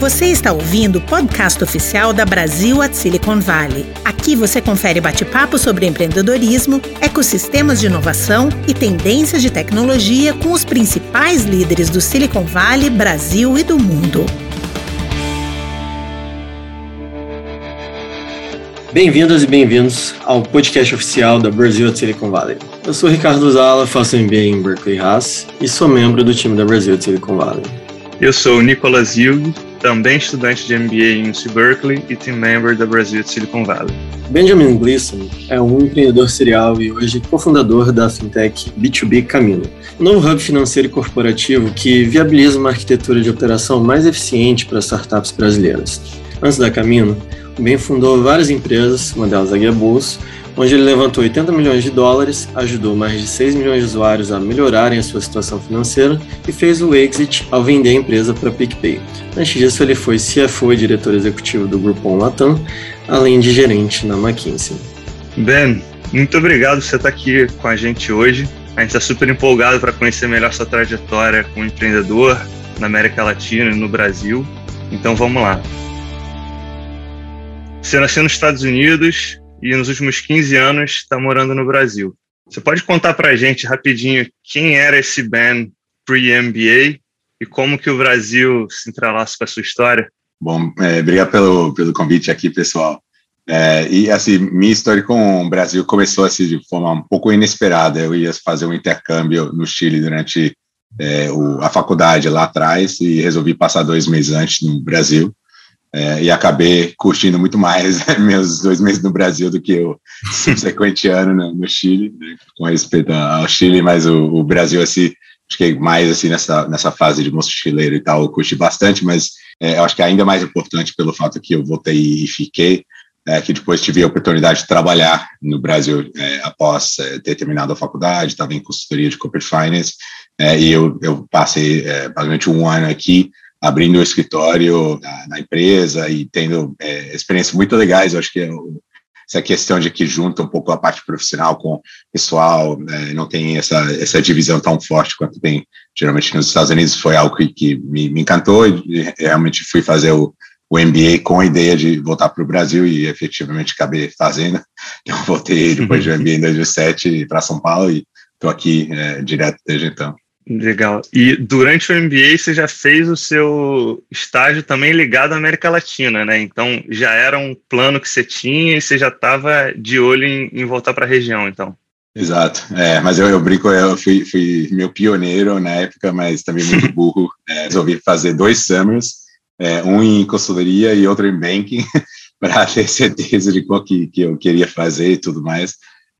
Você está ouvindo o podcast oficial da Brasil at Silicon Valley. Aqui você confere bate-papo sobre empreendedorismo, ecossistemas de inovação e tendências de tecnologia com os principais líderes do Silicon Valley, Brasil e do mundo. Bem-vindas e bem-vindos ao podcast oficial da Brasil at Silicon Valley. Eu sou Ricardo Zala, faço MBA em Berkeley Haas e sou membro do time da Brasil at Silicon Valley. Eu sou o Nicolas Hilg, também estudante de MBA em UC Berkeley e team member da Brasil at Silicon Valley. Benjamin Gleason é um empreendedor serial e hoje cofundador da fintech B2B Camino, um novo hub financeiro e corporativo que viabiliza uma arquitetura de operação mais eficiente para startups brasileiras. Antes da Camino, o Ben fundou várias empresas, uma delas a Guia Bulls, onde ele levantou 80 milhões de dólares, ajudou mais de 6 milhões de usuários a melhorarem a sua situação financeira e fez o exit ao vender a empresa para PicPay. Antes disso, ele foi CFO e diretor executivo do Groupon Latam, além de gerente na McKinsey. Ben, muito obrigado por você estar aqui com a gente hoje. A gente está super empolgado para conhecer melhor sua trajetória como empreendedor na América Latina e no Brasil. Então vamos lá. Você nasceu nos Estados Unidos e nos últimos 15 anos está morando no Brasil. Você pode contar para a gente rapidinho quem era esse Ben pre-MBA e como que o Brasil se entrelaça com a sua história? Bom, é, obrigado pelo, pelo convite aqui, pessoal. É, e assim, minha história com o Brasil começou assim de forma um pouco inesperada. Eu ia fazer um intercâmbio no Chile durante é, o, a faculdade lá atrás e resolvi passar dois meses antes no Brasil. É, e acabei curtindo muito mais meus dois meses no Brasil do que o subsequente ano no, no, Chile, né, com respeito ao Chile, mas o, o, Brasil, assim, que mais assim nessa, nessa fase de mochileiro e tal, eu curti bastante, mas é, eu acho que é ainda mais importante pelo fato que eu voltei e fiquei, é, que depois tive a oportunidade de trabalhar no Brasil é, após é, ter terminado a faculdade, estava em consultoria de corporate finance, é, e eu, eu passei basicamente um ano aqui abrindo o escritório na, na empresa e tendo é, experiências muito legais. Eu acho que eu, essa questão de que junta um pouco a parte profissional com o pessoal, né, não tem essa, essa divisão tão forte quanto tem geralmente nos Estados Unidos, foi algo que, que me, me, encantou e realmente fui fazer o, o MBA com a ideia de voltar para o Brasil e efetivamente acabei fazendo. Então, voltei depois do MBA em 2007 para São Paulo e estou aqui é, direto desde então. Legal. E durante o MBA você já fez o seu estágio também ligado à América Latina, né? Então já era um plano que você tinha e você já estava de olho em, em voltar para a região, então. Exato. É, mas eu, eu brinco, eu fui, fui meu pioneiro na época, mas também muito burro. É, resolvi fazer dois summers, é, um em consultoria e outro em banking, para ter certeza de qual que, que eu queria fazer e tudo mais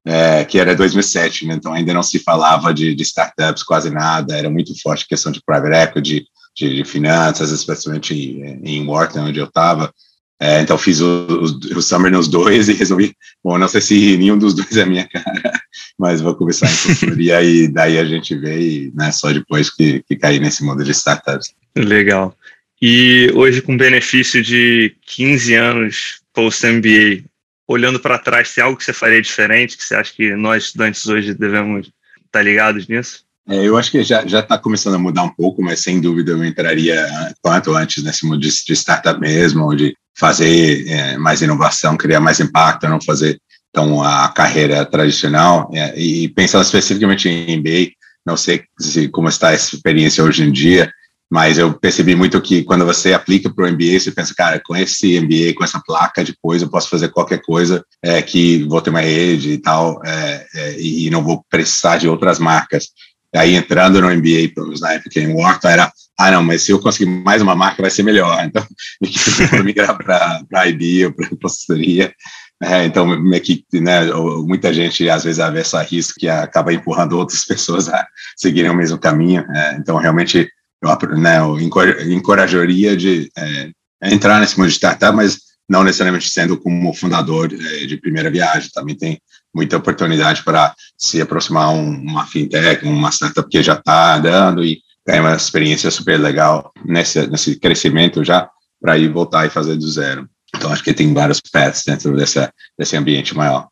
é, que era 2007, né? então ainda não se falava de, de, startups quase nada, era muito forte a questão de private equity, de, de finanças, especialmente em, em Wharton, onde eu estava. É, então fiz o, o, o, summer nos dois e resolvi, bom, não sei se nenhum dos dois é minha cara, mas vou começar em consultoria e daí a gente vê e né, só depois que, que cair nesse mundo de startups. Legal. E hoje com benefício de 15 anos post-MBA, olhando para trás, tem algo que você faria diferente, que você acha que nós estudantes hoje devemos estar tá ligados nisso? É, eu acho que já está começando a mudar um pouco, mas sem dúvida eu entraria quanto antes nesse mundo de, de startup mesmo, de fazer é, mais inovação, criar mais impacto, não fazer então a carreira tradicional. É, e pensando especificamente em MBA, não sei se, como está essa experiência hoje em dia, mas eu percebi muito que quando você aplica para o MBA, você pensa, cara, com esse MBA, com essa placa, depois eu posso fazer qualquer coisa é, que vou ter uma rede e tal, é, é, e não vou precisar de outras marcas. Aí entrando no MBA, pelo menos na época em Wharton, era, ah, não, mas se eu conseguir mais uma marca, vai ser melhor. Então, migrar para a IB ou para a consultoria. É, então, que, né, muita gente às vezes avessa risco que acaba empurrando outras pessoas a seguirem o mesmo caminho. É, então, realmente, eu, né, eu encorajaria de é, entrar nesse mundo de startup, mas não necessariamente sendo como fundador é, de primeira viagem. Também tem muita oportunidade para se aproximar um, uma fintech, uma startup que já está andando e ganhar uma experiência super legal nesse, nesse crescimento já para ir voltar e fazer do zero. Então, acho que tem vários paths dentro dessa, desse ambiente maior.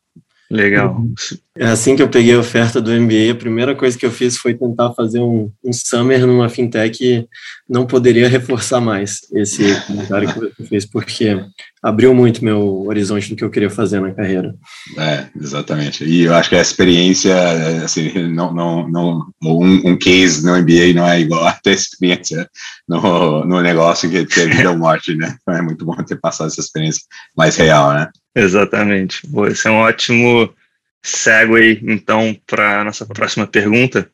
Legal. É assim que eu peguei a oferta do MBA, a primeira coisa que eu fiz foi tentar fazer um, um summer numa fintech e não poderia reforçar mais esse comentário que você fez, porque abriu muito meu horizonte do que eu queria fazer na carreira. É, exatamente. E eu acho que a experiência, assim, não, não, não um, um case no MBA não é igual a ter experiência no, no negócio que ter vida ou morte, né? Então é muito bom ter passado essa experiência mais real, né? Exatamente. esse é um ótimo segue, então, para a nossa próxima pergunta.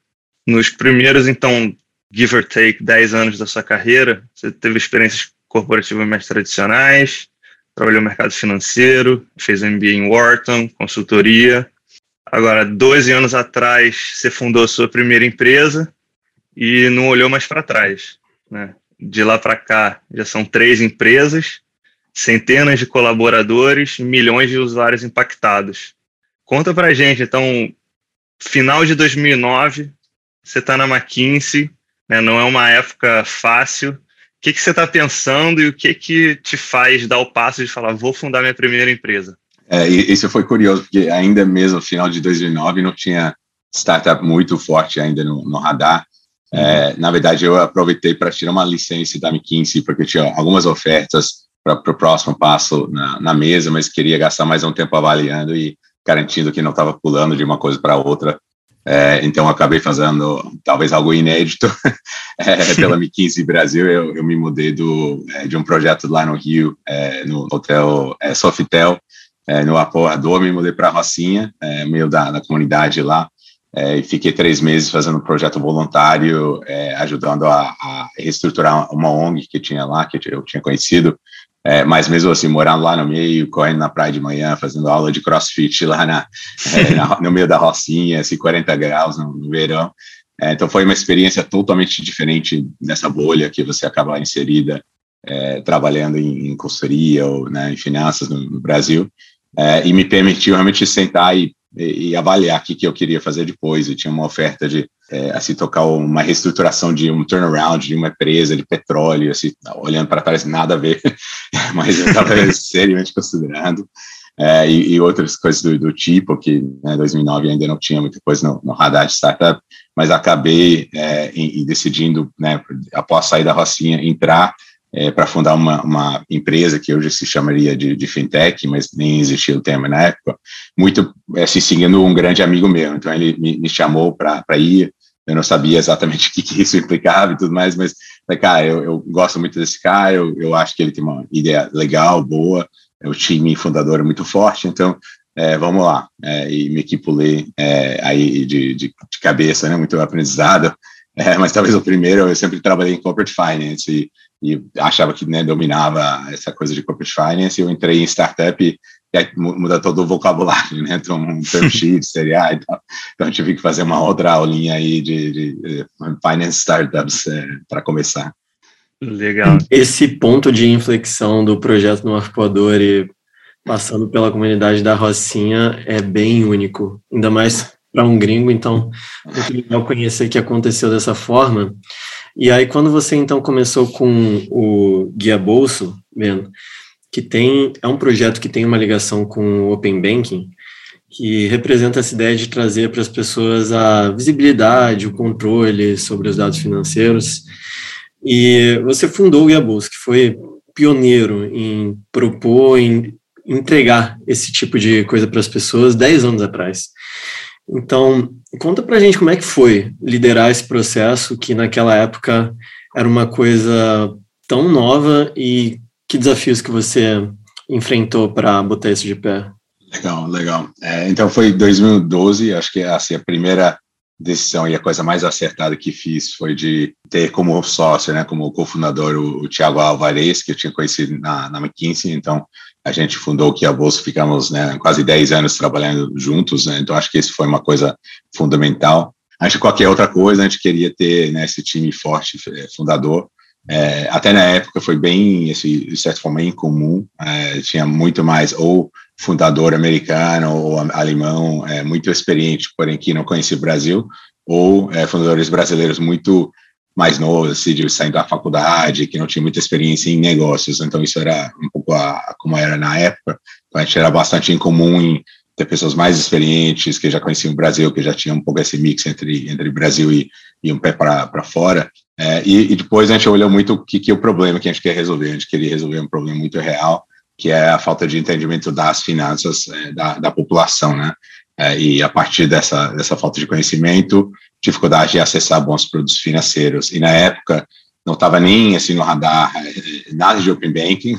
Nos primeiros, então, give or take, 10 anos da sua carreira, você teve experiências corporativas mais tradicionais, trabalhou no mercado financeiro, fez MBA em Wharton, consultoria. Agora, 12 anos atrás, você fundou a sua primeira empresa e não olhou mais para trás. Né? De lá para cá, já são três empresas, centenas de colaboradores, milhões de usuários impactados. Conta para gente, então, final de 2009, você está na McKinsey, né, não é uma época fácil. O que, que você está pensando e o que, que te faz dar o passo de falar, vou fundar minha primeira empresa? É, isso foi curioso, porque ainda mesmo final de 2009 não tinha startup muito forte ainda no, no radar. É, na verdade, eu aproveitei para tirar uma licença da McKinsey, porque tinha algumas ofertas para o próximo passo na, na, mesa, mas queria gastar mais um tempo avaliando e garantindo que não estava pulando de uma coisa para outra. É, então, acabei fazendo talvez algo inédito é, pela McKinsey Brasil. Eu, eu me mudei do, é, de um projeto lá no Rio, é, no hotel é, Sofitel, é, no Apoador, me mudei para Rocinha, meio da, da comunidade lá. e fiquei três meses fazendo um projeto voluntário, ajudando a, a, reestruturar uma ONG que tinha lá, que eu tinha conhecido, é, mas mesmo assim, morando lá no meio, correndo na praia de manhã, fazendo aula de crossfit lá na, é, na no meio da Rocinha, assim, 40 graus no, no verão. É, então foi uma experiência totalmente diferente dessa bolha que você acaba inserida é, trabalhando em, em consultoria ou né, em finanças no, no Brasil. É, e me permitiu realmente sentar e e, e avaliar o que, que eu queria fazer depois. E tinha uma oferta de é, assim, tocar uma reestruturação de um turnaround de uma empresa de petróleo, assim, olhando para trás, nada a ver, mas eu estava seriamente considerando. É, e, e, outras coisas do, do tipo, que em né, 2009 ainda não tinha muita coisa no, no radar de startup, mas acabei é, em, em decidindo, né, após sair da Rocinha, entrar é, para fundar uma, uma, empresa que hoje se chamaria de, de, fintech, mas nem existia o termo na época, muito se seguindo um grande amigo meu. Então ele me, me chamou para ir. Eu não sabia exatamente o que, que, isso implicava e tudo mais, mas, cara, eu, eu gosto muito desse cara, eu, eu, acho que ele tem uma ideia legal, boa, o time fundador é muito forte, então é, vamos lá. É, e me equipulei é, aí de, de, de, cabeça, né, muito aprendizado, é, mas talvez o primeiro, eu sempre trabalhei em corporate finance e e achava que né, dominava essa coisa de corporate finance. Eu entrei em startup e, e muda todo o vocabulário, né? Então, um term sheet, série A e tal. Então, eu tive que fazer uma outra aulinha aí de, de, de finance startups é, para começar. Legal. Esse ponto de inflexão do projeto no Arpoador e passando pela comunidade da Rocinha é bem único, ainda mais para um gringo, então muito legal conhecer que aconteceu dessa forma. E aí, quando você então começou com o Guia Bolso, vendo, que tem é um projeto que tem uma ligação com o Open Banking, que representa essa ideia de trazer para as pessoas a visibilidade, o controle sobre os dados financeiros. E você fundou o Bolso, que foi pioneiro em propor, em entregar esse tipo de coisa para as pessoas 10 anos atrás. Então, conta pra gente como é que foi liderar esse processo que naquela época era uma coisa tão nova e que desafios que você enfrentou para botar isso de pé? Legal, legal. É, então foi 2012, acho que assim, a primeira decisão e a coisa mais acertada que fiz foi de ter como sócio, né, como cofundador o, o Tiago Alvarez, que eu tinha conhecido na, na McKinsey, então a gente fundou aqui a Bolsa, ficamos né, quase 10 anos trabalhando juntos, né, então acho que isso foi uma coisa fundamental. Acho que qualquer outra coisa, a gente queria ter né, esse time forte, é, fundador. É, até na época foi bem, esse, de certa forma, incomum, é, tinha muito mais ou fundador americano ou alemão, é, muito experiente, porém que não conhecia o Brasil, ou é, fundadores brasileiros muito mais novos, assim, de saindo da faculdade, que não tinha muita experiência em negócios. Então, isso era um pouco a, como era na época. Então, a gente era bastante incomum em ter pessoas mais experientes, que já conheciam o Brasil, que já tinham um pouco esse mix entre, entre Brasil e, e um pé para fora. É, e, e, depois a gente olhou muito o que, que é o problema que a gente quer resolver. A gente queria resolver um problema muito real, que é a falta de entendimento das finanças é, da, da população, né? É, e a partir dessa, dessa falta de conhecimento, dificuldade de acessar bons produtos financeiros. E na época, não estava nem assim no radar é, nada de open banking,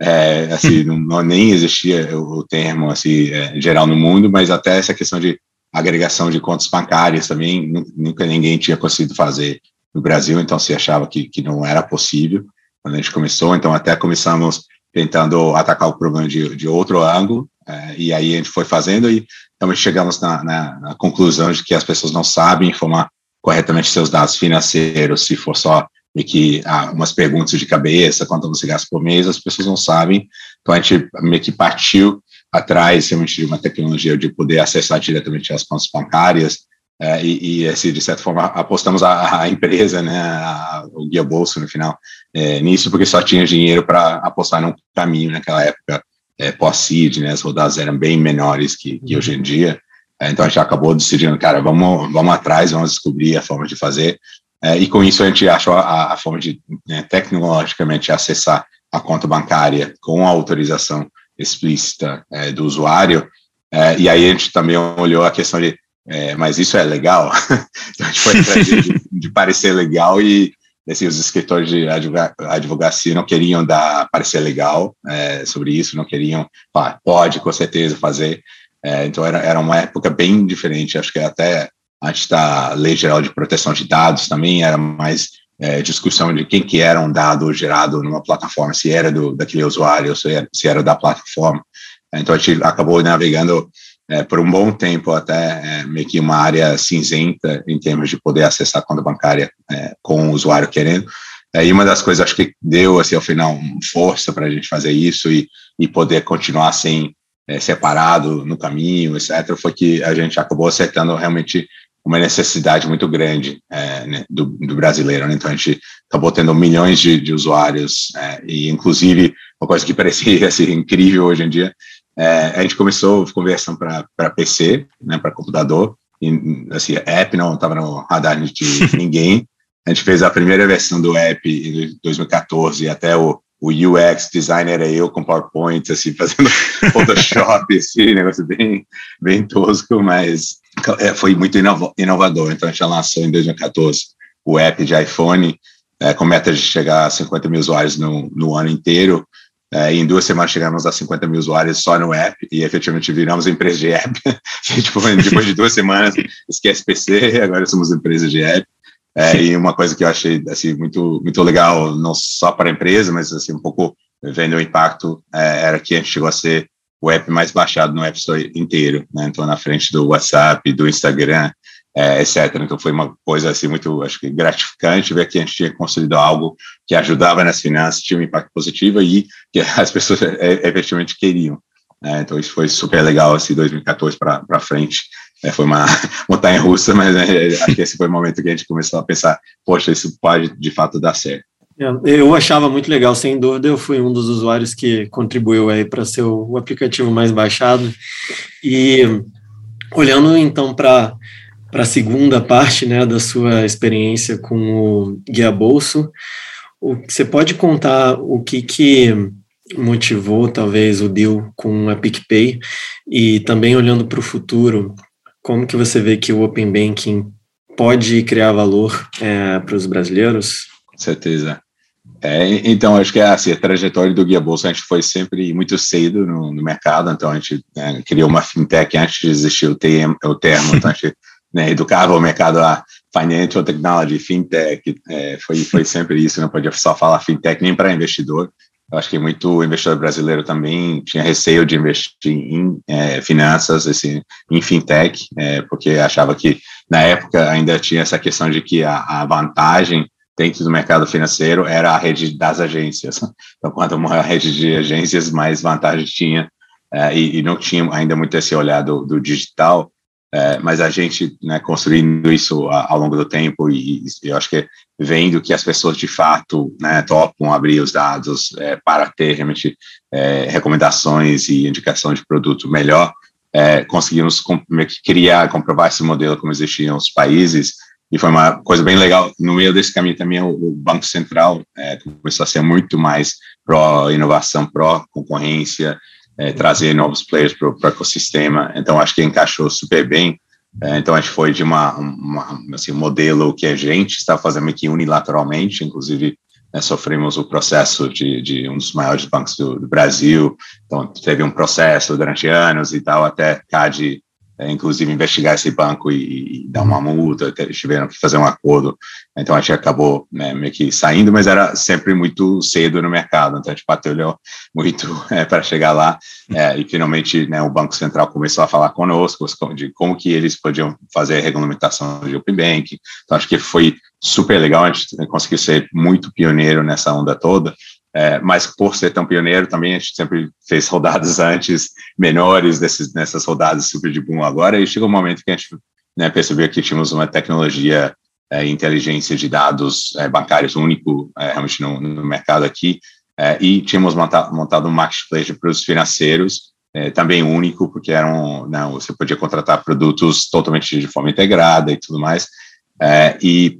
é, assim não, nem existia o, termo assim é, geral no mundo, mas até essa questão de agregação de contas bancárias também nunca ninguém tinha conseguido fazer no Brasil, então se achava que, que não era possível quando a gente começou, então até começamos tentando atacar o problema de, de outro ângulo, é, e aí a gente foi fazendo e então chegamos na, na, na, conclusão de que as pessoas não sabem informar corretamente seus dados financeiros, se for só meio que ah, umas perguntas de cabeça, quanto você gasta por mês, as pessoas não sabem, então a gente meio que partiu atrás realmente de uma tecnologia de poder acessar diretamente as contas bancárias, é, e, e assim, de certa forma, apostamos a, a empresa, né, a, o Guia Bolso, no final, é, nisso, porque só tinha dinheiro para apostar num caminho naquela época é, pós-seed, né, as rodadas eram bem menores que, que hoje em dia, é, então a gente acabou decidindo, cara, vamos, vamos atrás, vamos descobrir a forma de fazer, é, e com isso a gente achou a, a forma de, né, tecnologicamente, acessar a conta bancária com a autorização explícita é, do usuário, e aí a gente também olhou a questão de é, mas isso é legal? então a gente foi atrás de, de, parecer legal e assim, os escritores de advocacia não queriam dar parecer legal é, sobre isso, não queriam, pá, pode com certeza fazer. É, então era, era uma época bem diferente, acho que até antes da Lei Geral de Proteção de Dados também era mais é, discussão de quem que era um dado gerado numa plataforma, se era do, daquele usuário, se era, se era da plataforma. Então a gente acabou navegando é, por um bom tempo até é, meio que uma área cinzenta em termos de poder acessar a conta bancária é, com o usuário querendo. É, e uma das coisas acho que deu assim ao final força para a gente fazer isso e, e poder continuar sem é, separado no caminho, etc. Foi que a gente acabou acertando realmente uma necessidade muito grande é, né, do, do, brasileiro. Né? Então a gente acabou tendo milhões de, de usuários é, e inclusive uma coisa que parecia assim, incrível hoje em dia é, a gente começou conversando para PC, né, para computador, e assim, app não estava no radar de ninguém. A gente fez a primeira versão do app em 2014, até o, o UX designer era eu com PowerPoint, assim, fazendo Photoshop, assim, negócio bem, bem tosco, mas é, foi muito inovador. Então a gente lançou em 2014 o app de iPhone, é, com meta de chegar a 50 mil usuários no, no ano inteiro. É, em duas semanas chegamos a 50 mil usuários só no app e efetivamente viramos empresa de app. tipo, depois de duas semanas, esquece PC, agora somos empresa de app. É, e uma coisa que eu achei assim, muito, muito legal, não só para a empresa, mas assim, um pouco vendo o impacto, é, era que a gente chegou a ser o app mais baixado no App Store inteiro. Né? Então, na frente do WhatsApp, do Instagram, é, etc. Então foi uma coisa assim muito, acho que gratificante ver que a gente tinha construído algo que ajudava nas finanças, tinha um impacto positivo e que as pessoas é, efetivamente queriam. É, então isso foi super legal assim 2014 para frente. É, foi uma montanha russa, mas é, acho que esse foi o momento que a gente começou a pensar, poxa, isso pode de fato dar certo. É, eu achava muito legal, sem dúvida, eu fui um dos usuários que contribuiu aí para ser o, aplicativo mais baixado. E olhando então para para a segunda parte né, da sua experiência com o Guia Bolso. O, você pode contar o que, que motivou, talvez, o deal com a PicPay e também olhando para o futuro, como que você vê que o Open Banking pode criar valor é, para os brasileiros? Com certeza. É, então, acho que é assim, a trajetória do Guia Bolsa, a gente foi sempre muito cedo no, no mercado, então a gente é, criou uma fintech antes de existir o, termo, o termo então a gente né, educava o mercado a financial technology, fintech, é, foi, foi sempre isso, não podia só falar fintech nem para investidor. Eu acho que muito investidor brasileiro também tinha receio de investir em é, finanças, assim, em fintech, é, porque achava que na época ainda tinha essa questão de que a, a vantagem dentro do mercado financeiro era a rede das agências. Então, quanto maior a rede de agências, mais vantagem tinha, é, e, e, não tinha ainda muito esse olhar do, do digital. É, mas a gente, né, construindo isso ao longo do tempo e, e, eu acho que vendo que as pessoas de fato né, topam abrir os dados é, para ter realmente recomendações e indicação de produto melhor, conseguimos criar, comprovar esse modelo como existia em outros países, e foi uma coisa bem legal. No meio desse caminho também, o, Banco Central é, começou a ser muito mais pró-inovação, pró-concorrência, é, trazer novos players para o ecossistema. Então, acho que encaixou super bem. É, então, a gente foi de uma, uma assim, um modelo que a gente está fazendo aqui unilateralmente, inclusive né, sofremos o processo de, de, um dos maiores bancos do, do, Brasil, então teve um processo durante anos e tal, até CAD é, inclusive investigar esse banco e, e, dar uma multa, tiveram que fazer um acordo, então a gente acabou né, meio que saindo, mas era sempre muito cedo no mercado, então a gente batalhou muito é, para chegar lá, é, e finalmente né, o Banco Central começou a falar conosco de como que eles podiam fazer a regulamentação de Open Bank, então acho que foi super legal, a gente conseguiu ser muito pioneiro nessa onda toda, é, mas por ser tão pioneiro também a gente sempre fez rodadas antes menores desses, nessas rodadas super de boom agora e chegou um momento que a gente né, percebeu que tínhamos uma tecnologia é, inteligência de dados é, bancários único é, realmente no, no, mercado aqui é, e tínhamos montado, um marketplace de produtos financeiros é, também único porque eram não você podia contratar produtos totalmente de forma integrada e tudo mais e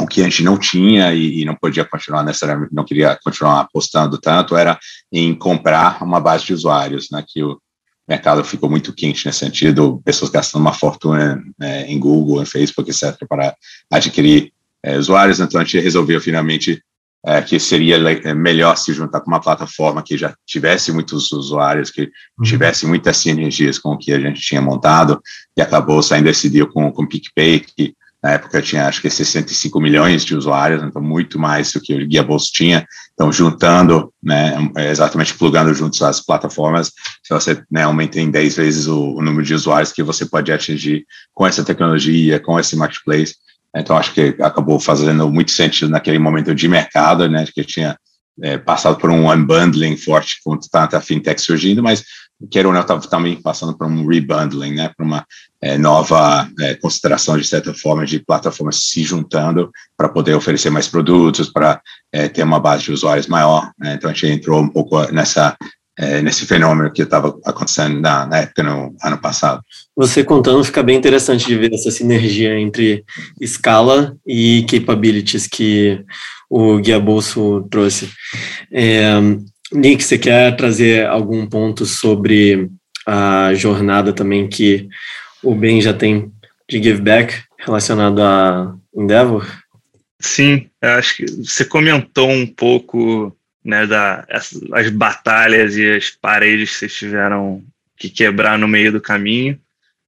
o que a gente não tinha e, e, não podia continuar necessariamente, não queria continuar apostando tanto, era em comprar uma base de usuários, né, que o mercado ficou muito quente nesse sentido, pessoas gastando uma fortuna é, em Google, em Facebook, etc., para adquirir é, usuários, então a gente resolveu finalmente é, que seria é, melhor se juntar com uma plataforma que já tivesse muitos usuários, que uhum. tivesse muitas sinergias com o que a gente tinha montado, e acabou saindo esse deal com, com o PicPay, que na época tinha acho que 65 milhões de usuários, então muito mais do que o Guia Bolso tinha. Então, juntando, né, exatamente plugando juntos as plataformas, se você né, aumenta em 10 vezes o, o, número de usuários que você pode atingir com essa tecnologia, com esse marketplace. Então, acho que acabou fazendo muito sentido naquele momento de mercado, né, que tinha é, passado por um unbundling forte com tanta fintech surgindo, mas queira ou não, estava também passando por um rebundling, né, por uma é, nova é, consideração, de certa forma, de plataformas se juntando para poder oferecer mais produtos, para é, ter uma base de usuários maior. Né? Então, a gente entrou um pouco nessa, é, nesse fenômeno que estava acontecendo na, na, época, no ano passado. Você contando, fica bem interessante de ver essa sinergia entre escala e capabilities que o Guia Bolso trouxe. Nick, você quer trazer algum ponto sobre a jornada também que o Ben já tem de give back relacionado a Endeavor? Sim, acho que você comentou um pouco né, da, as, as batalhas e as paredes que vocês tiveram que quebrar no meio do caminho.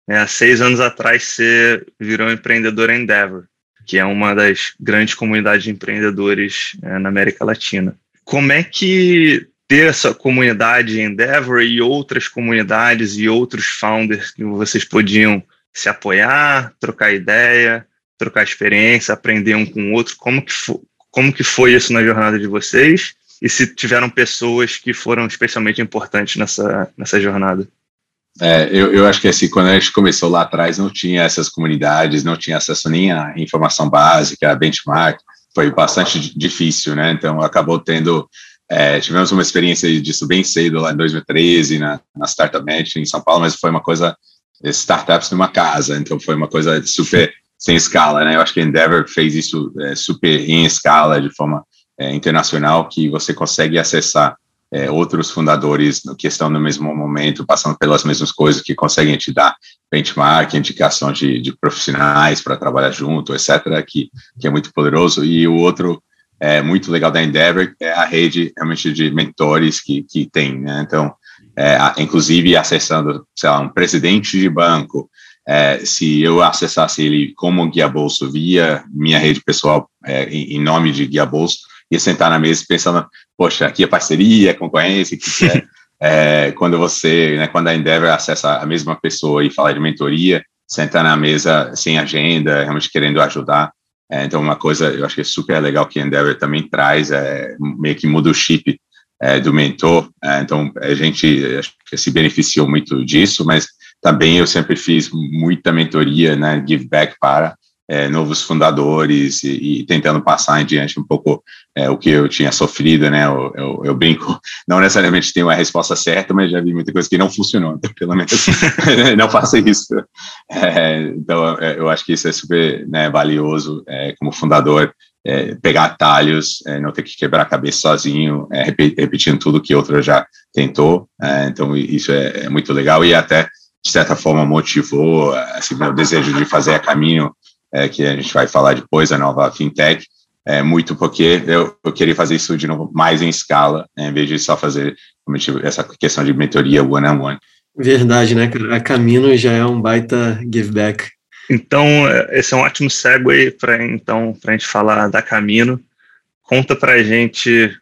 É, há seis anos atrás você virou empreendedor Endeavor, que é uma das grandes comunidades de empreendedores é, na América Latina. Como é que ter essa comunidade Endeavor e outras comunidades e outros founders que vocês podiam se apoiar, trocar ideia, trocar experiência, aprender um com o outro, como que, foi, como que foi isso na jornada de vocês? E se tiveram pessoas que foram especialmente importantes nessa, nessa jornada? É, eu, eu acho que assim, quando a gente começou lá atrás, não tinha essas comunidades, não tinha acesso nem à informação básica, a benchmark, foi bastante difícil, né? Então acabou tendo, é, tivemos uma experiência disso bem cedo lá em 2013 na, na Startup Match em São Paulo, mas foi uma coisa startups numa casa, então foi uma coisa super sem escala, né? Eu acho que a Endeavor fez isso é, super em escala, de forma é, internacional, que você consegue acessar é, outros fundadores que estão no mesmo momento, passando pelas mesmas coisas, que conseguem te dar benchmark, indicação de, de profissionais para trabalhar junto, etc., que, que é muito poderoso. E o outro é muito legal da Endeavor é a rede realmente de mentores que, que tem, né? Então, é, inclusive acessando, sei lá, um presidente de banco, é, se eu acessasse ele como guia bolso via minha rede pessoal é, em, em, nome de guia bolso, ia sentar na mesa pensando, poxa, aqui é parceria, concorrência, que é, é, quando você, né, quando a Endeavor acessa a mesma pessoa e fala de mentoria, sentar na mesa sem agenda, realmente querendo ajudar. É, então, uma coisa, eu acho que é super legal que a Endeavor também traz, é, meio que muda o chip é, do mentor. É, então, a gente acho que se beneficiou muito disso, mas também eu sempre fiz muita mentoria, né, give back para. É, novos fundadores e, e, tentando passar em diante um pouco é, o que eu tinha sofrido, né? Eu, eu, eu, brinco, não necessariamente tenho a resposta certa, mas já vi muita coisa que não funcionou, então, pelo menos não faça isso. É, então, é, eu acho que isso é super né, valioso é, como fundador. É, pegar atalhos, não ter que quebrar a cabeça sozinho, repetindo tudo que outro já tentou. então, isso é, muito legal e até, de certa forma, motivou assim, meu desejo de fazer a caminho é, que a gente vai falar depois, a nova fintech, é, muito porque eu, eu queria fazer isso de novo mais em escala, né, em vez de só fazer essa questão de mentoria one-on-one. -on -one. Verdade, né, cara? A Camino já é um baita give back. Então, esse é um ótimo segue para então, a gente falar da Camino. Conta para a gente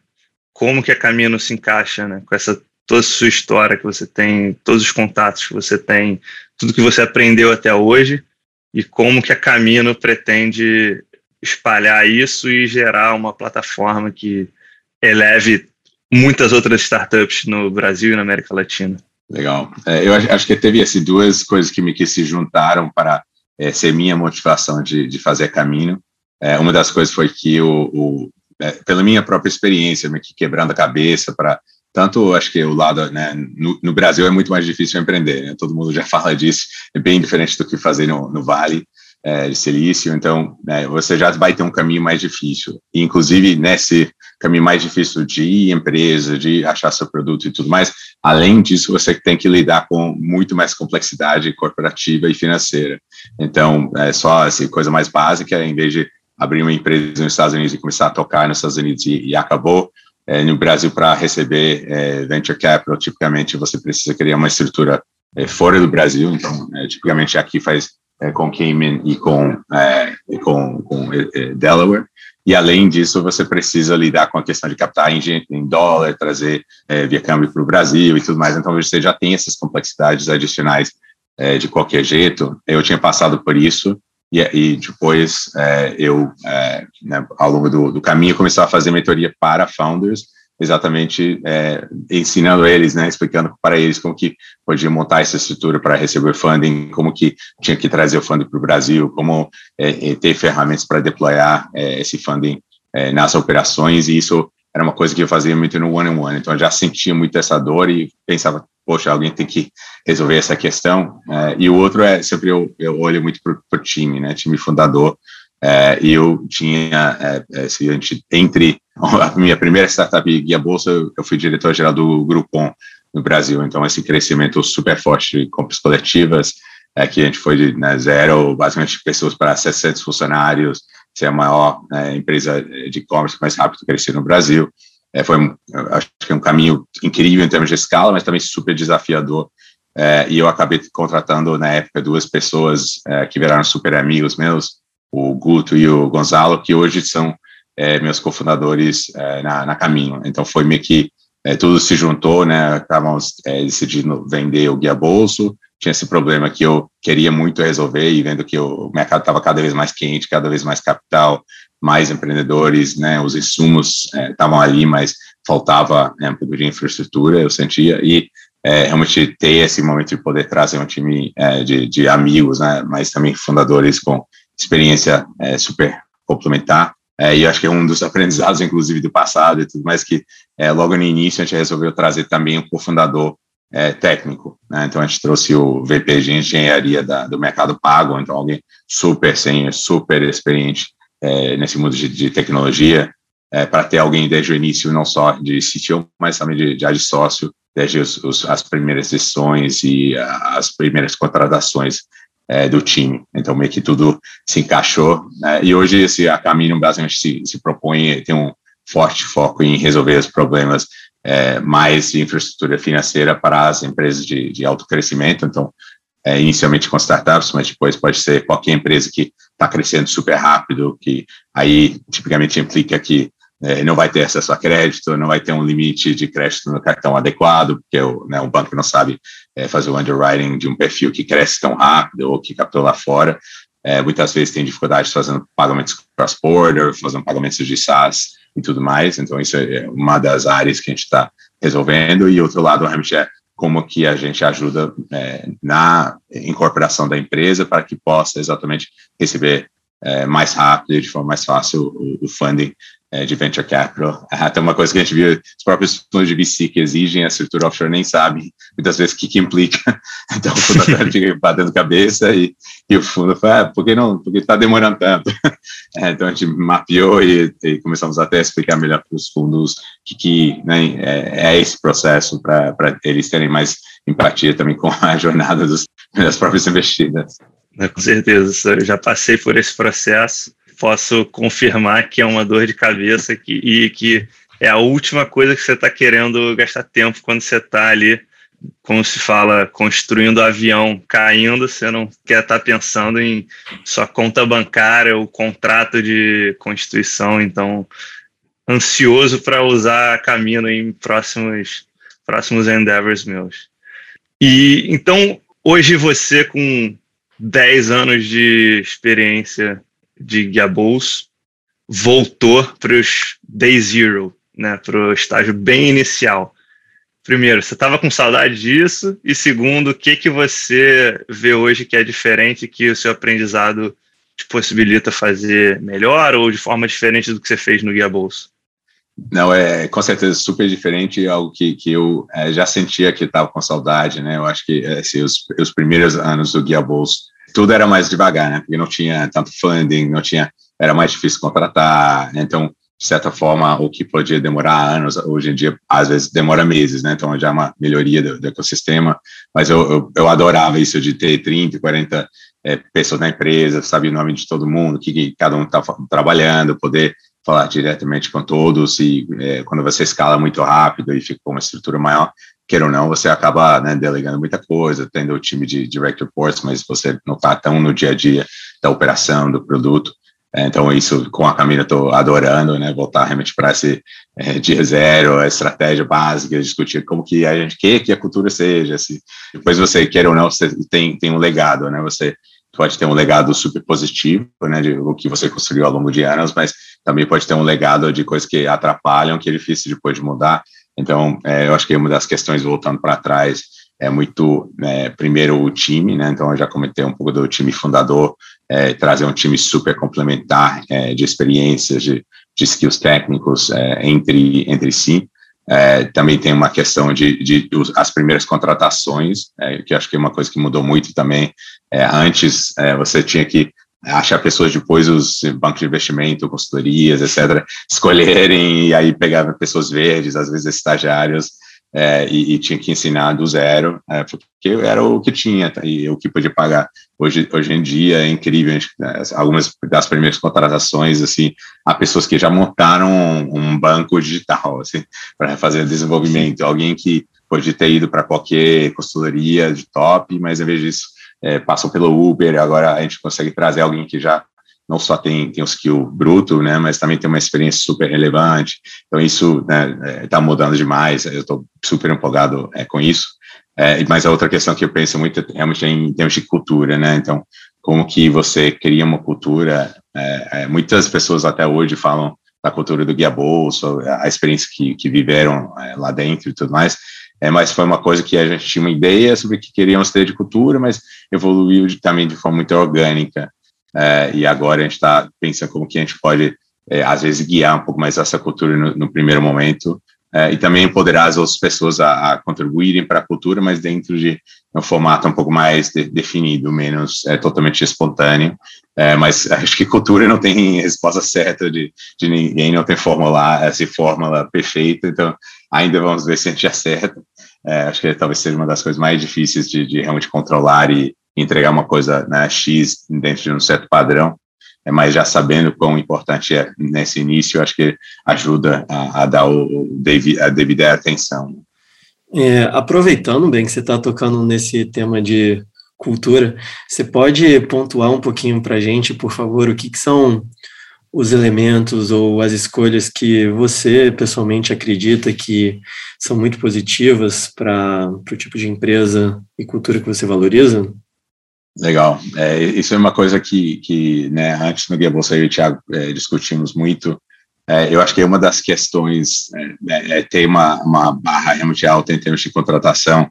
como que a Camino se encaixa né, com essa toda a sua história que você tem, todos os contatos que você tem, tudo que você aprendeu até hoje e como que a Camino pretende espalhar isso e gerar uma plataforma que eleve muitas outras startups no Brasil e na América Latina. Legal. É, eu acho que teve assim, duas coisas que me que se juntaram para é, ser minha motivação de, de fazer caminho. É, uma das coisas foi que o, o é, pela minha própria experiência, me quebrando a cabeça para tanto acho que o lado, né, no, no, Brasil é muito mais difícil empreender, né? todo mundo já fala disso, é bem diferente do que fazer no, no Vale é, de Silício, então né, você já vai ter um caminho mais difícil, e, inclusive nesse caminho mais difícil de empresa, de achar seu produto e tudo mais, além disso você tem que lidar com muito mais complexidade corporativa e financeira, então é só assim, coisa mais básica, em vez de abrir uma empresa nos Estados Unidos e começar a tocar nos Estados Unidos e, e acabou, é, no Brasil, para receber é, venture capital, tipicamente você precisa criar uma estrutura é, fora do Brasil. Então, é, tipicamente aqui faz é, com Cayman e com, é, e com, com Delaware. E além disso, você precisa lidar com a questão de captar em, em dólar, trazer via câmbio para o Brasil e tudo mais. Então, você já tem essas complexidades adicionais de qualquer jeito. Eu tinha passado por isso e, e depois é, eu, é, né, ao longo do, do, caminho, comecei a fazer mentoria para founders, exatamente é, ensinando eles, né, explicando para eles como que podia montar essa estrutura para receber funding, como que tinha que trazer o funding para o Brasil, como é, ter ferramentas para deployar é, esse funding é, nas operações, e isso era uma coisa que eu fazia muito no one-on-one, -on -one. então eu já sentia muito essa dor e pensava, poxa, alguém tem que resolver essa questão. É, e o outro é sempre eu, eu olho muito para o time, né? Time fundador. É, e eu tinha, é, é se a gente, entre a minha primeira startup Guia Bolsa, eu fui diretor-geral do Groupon no Brasil. Então, esse crescimento super forte de compras coletivas, é, que a gente foi de né, zero, basicamente, pessoas para 600 funcionários, ser a maior né, empresa de e-commerce mais rápido crescer no Brasil. É, foi, acho que é um caminho incrível em termos de escala, mas também super desafiador. É, e eu acabei contratando, na época, duas pessoas é, que viraram super amigos meus, o Guto e o Gonzalo, que hoje são é, meus cofundadores é, na, na Caminho. Então, foi meio que é, tudo se juntou, né? Estávamos decidindo vender o Guia Bolso, tinha esse problema que eu queria muito resolver e vendo que o mercado estava cada vez mais quente, cada vez mais capital, mais empreendedores, né, os insumos estavam é, ali, mas faltava né, um pouco de infraestrutura, eu sentia, e é, realmente ter esse momento de poder trazer um time é, de, de, amigos, né, mas também fundadores com experiência é, super complementar, é, e acho que é um dos aprendizados, inclusive, do passado e tudo mais, que é, logo no início a gente resolveu trazer também um cofundador técnico, né, então a gente trouxe o VP de engenharia da, do mercado pago, então alguém super senior, super experiente, é, nesse mundo de, de tecnologia, é, para ter alguém desde o início, não só de CTO, mas também de, de, de sócio, desde os, os, as primeiras sessões e as primeiras contratações é, do time. Então, meio que tudo se encaixou. Né? E hoje, esse, a Caminho basicamente se, se propõe, tem um forte foco em resolver os problemas é, mais de infraestrutura financeira para as empresas de, de alto crescimento. Então, é, inicialmente com startups, mas depois pode ser qualquer empresa que está crescendo super rápido, que aí tipicamente implica que é, não vai ter acesso a crédito, não vai ter um limite de crédito no cartão adequado, porque o, né, o banco não sabe é, fazer o underwriting de um perfil que cresce tão rápido ou que captou lá fora. É, muitas vezes tem dificuldade fazendo pagamentos cross-border, fazendo pagamentos de SaaS e tudo mais. Então, isso é uma das áreas que a gente está resolvendo. E outro lado, realmente, é como que a gente ajuda é, na incorporação da empresa para que possa exatamente receber é, mais rápido e de forma mais fácil o, o funding é, de venture capital. Até uma coisa que a gente viu, os próprios fundos de VC que exigem a estrutura offshore nem sabem muitas vezes o que, que implica. Então o fundador fica batendo cabeça e, e o fundo fala, ah, por que não? Porque está demorando tanto. É, então a gente mapeou e, e, começamos até a explicar melhor para os fundos que, que né, é, é, esse processo para eles terem mais empatia também com a jornada dos, das próprias investidas. Com certeza, eu já passei por esse processo posso confirmar que é uma dor de cabeça que, e que é a última coisa que você está querendo gastar tempo quando você está ali, como se fala, construindo avião caindo, você não quer estar tá pensando em sua conta bancária, o contrato de constituição, então ansioso para usar Camino em próximos próximos endeavors meus. E então hoje você com 10 anos de experiência de Guiabous voltou para os Day Zero, né, para o estágio bem inicial. Primeiro, você estava com saudade disso? E segundo, o que, que você vê hoje que é diferente, que o seu aprendizado te possibilita fazer melhor ou de forma diferente do que você fez no Guia Bolsa? Não, é com certeza super diferente, algo que, que eu é, já sentia que estava com saudade, né? Eu acho que assim, os, os primeiros anos do Guia Bolsa tudo era mais devagar, né? Porque não tinha tanto funding, não tinha, era mais difícil contratar, né? então de certa forma, o que podia demorar anos, hoje em dia, às vezes demora meses, né? Então já é uma melhoria do, do ecossistema, mas eu, eu, eu, adorava isso de ter 30, 40 é, pessoas na empresa, sabe o nome de todo mundo, que, que cada um está trabalhando, poder falar diretamente com todos e é, quando você escala muito rápido e fica com uma estrutura maior, queira ou não, você acaba né, delegando muita coisa, tendo o time de direct reports, mas você não está tão no dia a dia da operação, do produto. É, então, isso com a Camila estou adorando, né? Voltar realmente para esse é, dia zero, a estratégia básica, discutir como que a gente quer que a cultura seja. Se depois você quer ou não, você tem, tem um legado, né? Você pode ter um legado super positivo, né? De o que você construiu ao longo de anos, mas também pode ter um legado de coisas que atrapalham, que é difícil depois de mudar. Então, é, eu acho que uma das questões, voltando para trás, é muito, é, primeiro, o time, né? Então, eu já comentei um pouco do time fundador, é, trazer um time super complementar é, de experiências, de, de skills técnicos é, entre, entre si. É, também tem uma questão de, de, de as primeiras contratações, que acho que é uma coisa que mudou muito também. antes, você tinha que achar pessoas depois, os bancos de investimento, consultorias, etc., escolherem e aí pegava pessoas verdes, às vezes estagiários, é, e, e, tinha que ensinar do zero, é, porque era o que tinha tá, e o que podia pagar. Hoje, hoje em dia é incrível, gente, né, algumas das primeiras contratações, assim, há pessoas que já montaram um banco digital, assim, para fazer desenvolvimento, alguém que pode ter ido para qualquer consultoria de top, mas em vez disso é, passam pelo Uber, agora a gente consegue trazer alguém que já não só tem, tem o skill bruto, né, mas também tem uma experiência super relevante. Então, isso está né, é, mudando demais, eu estou super empolgado é, com isso. É, mas a outra questão que eu penso muito é realmente é em termos de cultura, né, então, como que você cria uma cultura, é, é, muitas pessoas até hoje falam da cultura do Guia Bolsa, a experiência que, que viveram lá dentro e tudo mais, é, mas foi uma coisa que a gente tinha uma ideia sobre o que queríamos ter de cultura, mas evoluiu de, também de forma muito orgânica. É, e agora a gente está pensando como que a gente pode, é, às vezes, guiar um pouco mais essa cultura no, no primeiro momento é, e também empoderar as outras pessoas a, a contribuírem para a cultura, mas dentro de um formato um pouco mais de, definido, menos é, totalmente espontâneo. É, mas acho que cultura não tem resposta certa de, de ninguém, não tem fórmula, essa fórmula perfeita, então ainda vamos ver se a gente acerta. É, acho que talvez seja uma das coisas mais difíceis de, de realmente controlar e entregar uma coisa né, X dentro de um certo padrão, é, mas já sabendo quão importante é nesse início, acho que ajuda a, a dar o, a devida atenção. É, aproveitando bem que você está tocando nesse tema de cultura, você pode pontuar um pouquinho para a gente, por favor, o que, que são os elementos ou as escolhas que você pessoalmente acredita que são muito positivas para o tipo de empresa e cultura que você valoriza? Legal. É, isso é uma coisa que, que né, antes no Guia Bolsa e o Thiago é, discutimos muito. É, eu acho que é uma das questões é, é, é ter uma, uma barra realmente alta em termos de contratação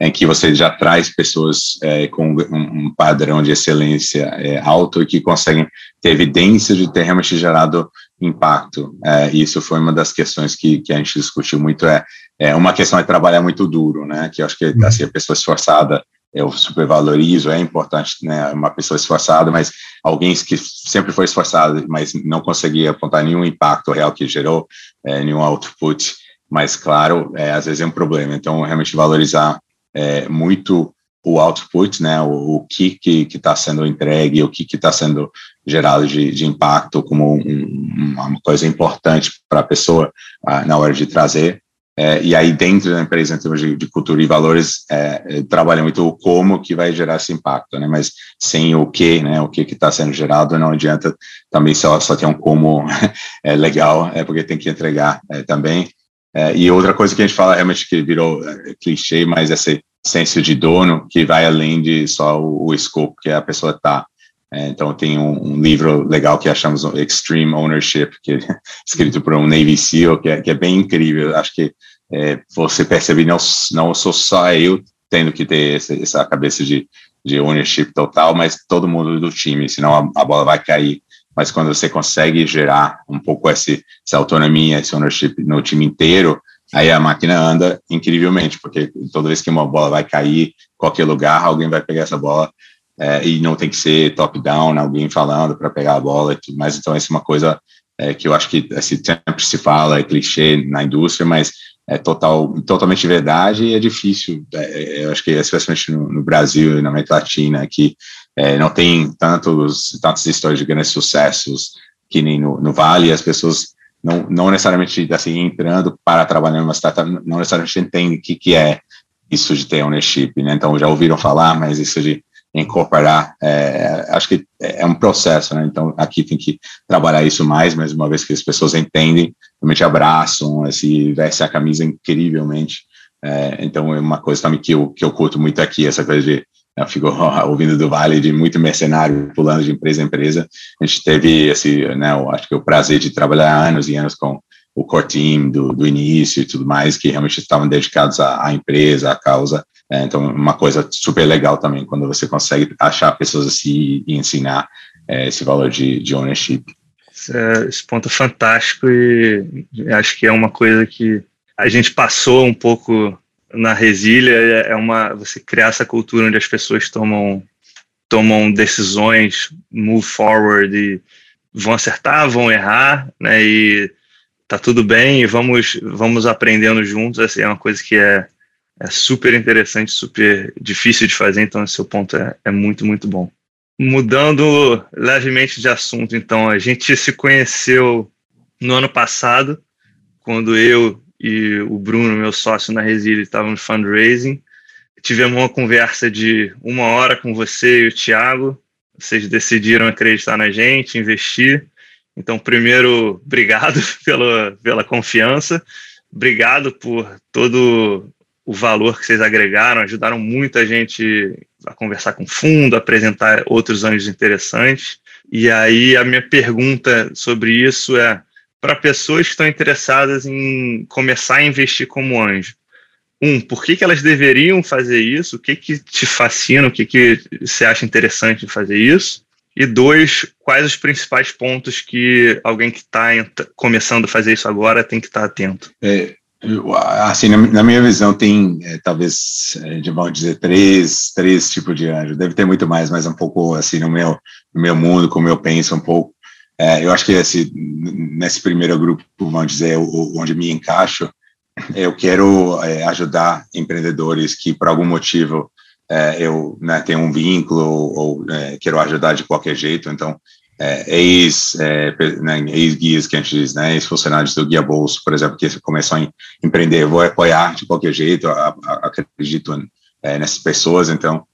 em que você já traz pessoas é, com um, padrão de excelência é, alto e que conseguem ter evidência de ter realmente gerado impacto. É, isso foi uma das questões que, que a gente discutiu muito. É, é uma questão é trabalhar muito duro, né? Que eu acho que uhum. assim, a pessoa esforçada eu supervalorizo, é importante, né, uma pessoa esforçada, mas alguém que sempre foi esforçado, mas não conseguia apontar nenhum impacto real que gerou, é, nenhum output, mas claro, é, às vezes é um problema, então realmente valorizar é, muito o output, né, o, o que que está sendo entregue, o que que está sendo gerado de, de impacto como um, uma coisa importante para a pessoa ah, na hora de trazer, é, e aí, dentro da empresa, em termos de, de cultura e valores, é, é, trabalha muito o como que vai gerar esse impacto, né? Mas sem o que, né? O que que está sendo gerado, não adianta também só, só ter um como é, legal, é porque tem que entregar é, também. É, e outra coisa que a gente fala realmente que virou é, clichê, mas esse senso de dono que vai além de só o, o escopo que a pessoa está. É, então, tem um, um, livro legal que achamos Extreme Ownership, que é escrito por um Navy SEAL, que é, que é bem incrível. Acho que é, você percebe, não, não sou só eu tendo que ter essa, essa cabeça de, de ownership total, mas todo mundo do time, senão a, a bola vai cair. Mas quando você consegue gerar um pouco esse, essa autonomia, esse ownership no time inteiro, aí a máquina anda incrivelmente, porque toda vez que uma bola vai cair, qualquer lugar, alguém vai pegar essa bola é, e não tem que ser top-down, alguém falando para pegar a bola e tudo mais. Então, essa é uma coisa é, que eu acho que assim, sempre se fala, é clichê na indústria, mas é total, totalmente verdade e é difícil. É, é eu acho que, especialmente no, no, Brasil e na América Latina, que é, não tem tantos, tantas histórias de grandes sucessos que nem no, no Vale, as pessoas não, não necessariamente assim, entrando para trabalhar numa startup, não necessariamente entendem o que, que é isso de ter ownership, né? Então, já ouviram falar, mas isso de incorporar. É, acho que é um processo, né? Então aqui tem que trabalhar isso mais, mas uma vez que as pessoas entendem, realmente abraçam, se vestem a camisa incrivelmente. É, então é uma coisa também que eu, que eu curto muito aqui, essa coisa de eu fico ouvindo do Vale de muito mercenário pulando de empresa em empresa. A gente teve esse, né, eu acho que o prazer de trabalhar anos e anos com o core team do, do início e tudo mais, que realmente estavam dedicados à, à empresa, à causa. É, então, uma coisa super legal também, quando você consegue achar pessoas assim e ensinar é, esse valor de, de ownership. É, esse ponto é fantástico e acho que é uma coisa que a gente passou um pouco na Resília, é, é uma você criar essa cultura onde as pessoas tomam tomam decisões, move forward e vão acertar, vão errar, né? E tá tudo bem e vamos vamos aprendendo juntos, assim, é uma coisa que é, é super interessante, super difícil de fazer, então esse seu ponto é, é muito, muito bom. Mudando levemente de assunto, então, a gente se conheceu no ano passado, quando eu e o Bruno, meu sócio na Resília, estávamos fundraising. Tivemos uma conversa de uma hora com você e o Thiago. Vocês decidiram acreditar na gente, investir. Então, primeiro, obrigado pela, pela confiança, obrigado por todo o valor que vocês agregaram, ajudaram muita gente a conversar com fundo, apresentar outros anjos interessantes. E aí, a minha pergunta sobre isso é: para pessoas que estão interessadas em começar a investir como anjo, um, por que, que elas deveriam fazer isso? O que, que te fascina? O que, que você acha interessante fazer isso? E dois, quais os principais pontos que alguém que está começando a fazer isso agora tem que estar tá atento? É, assim, na, na, minha visão, tem é, talvez, é, vamos dizer, três, três tipos de anjo. Deve ter muito mais, mas um pouco assim, no meu, no meu mundo, como eu penso um pouco. É, eu acho que esse, nesse primeiro grupo, vamos dizer, onde me encaixo, eu quero é, ajudar empreendedores que, por algum motivo, é, eu né, tenho um vínculo ou, é, quero ajudar de qualquer jeito, então é, ex, é, né, ex-guias que a gente diz, né, ex-funcionários do Guia Bolso, por exemplo, que começam a empreender, vou apoiar de qualquer jeito, a, a, acredito nessas pessoas, então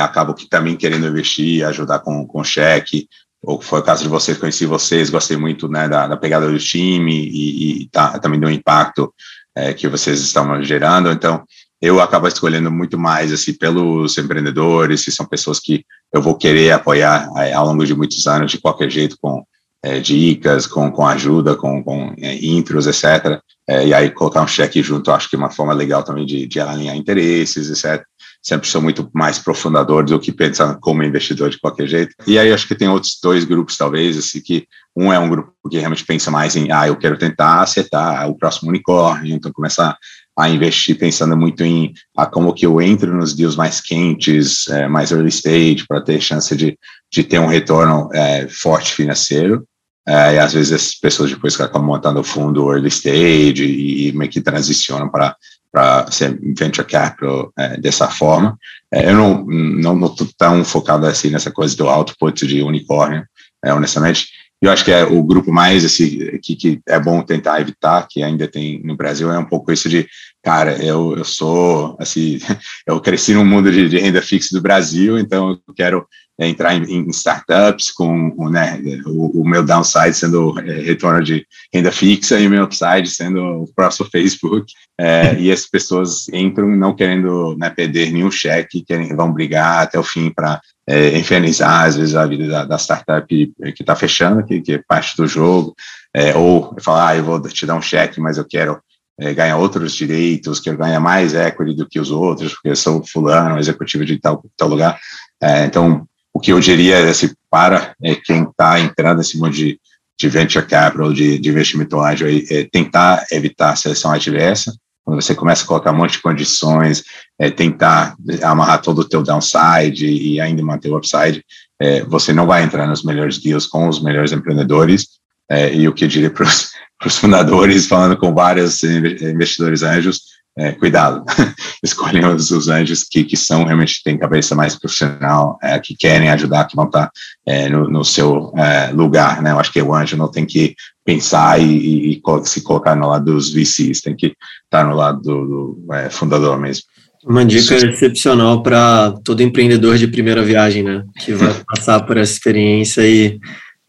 acabo que também querendo investir, ajudar com, com cheque, ou foi o caso de vocês, conheci vocês, gostei muito né, da, da pegada do time e, e tá, também do impacto é, que vocês estão gerando, então eu acabo escolhendo muito mais assim pelos empreendedores, se são pessoas que eu vou querer apoiar é, ao longo de muitos anos de qualquer jeito com é, dicas, com, com ajuda, com, com é, intros, etc. É, e aí colocar um cheque junto, acho que é uma forma legal também de, de alinhar interesses, etc. Sempre sou muito mais profundador do que pensar como investidor de qualquer jeito. E aí acho que tem outros dois grupos, talvez, assim, que um é um grupo que realmente pensa mais em, ah, eu quero tentar acertar o próximo unicórnio, então começar a investir pensando muito em ah, como que eu entro nos deals mais quentes, é, mais early stage, para ter chance de, de ter um retorno é, forte financeiro. É, e às vezes essas pessoas depois acabam montando fundo early stage e, e meio que transicionam para para ser venture capital é, dessa forma. É, eu não não estou tão focado assim nessa coisa do output de unicórnio, é, honestamente. Eu acho que é o grupo mais assim, que, que é bom tentar evitar, que ainda tem no Brasil, é um pouco isso de, cara, eu, eu sou, assim, eu cresci no mundo de, de renda fixa do Brasil, então eu quero entrar em, em, startups com né, o, o, meu downside sendo é, retorno de renda fixa e o meu upside sendo o próximo Facebook. É, e as pessoas entram não querendo né, perder nenhum cheque, querem, vão brigar até o fim para é, infernizar, às vezes, a vida da, da startup que está fechando, que, que, é parte do jogo, é, ou falar, ah, eu vou te dar um cheque, mas eu quero é, outros direitos, quero ganhar mais equity do que os outros, porque eu sou fulano, executivo de tal, tal lugar. É, então, que eu diria é, assim, para é, quem está entrando nesse mundo de, de venture capital, de, de investimento ágil, é, tentar evitar a seleção adversa, quando você começa a colocar um monte de condições, é, tentar amarrar todo o teu downside e ainda manter o upside, é, você não vai entrar nos melhores deals com os melhores empreendedores. É, e o que eu diria para os fundadores, falando com vários investidores anjos, é, cuidado, escolhem os, os, anjos que, que são realmente têm cabeça mais profissional, é, que querem ajudar, que vão estar é, no, no, seu é, lugar, né? Eu acho que o anjo não tem que pensar e, e, e, se colocar no lado dos VCs, tem que estar no lado do, do é, fundador mesmo. Uma dica Isso. excepcional para todo empreendedor de primeira viagem, né? Que vai passar por essa experiência e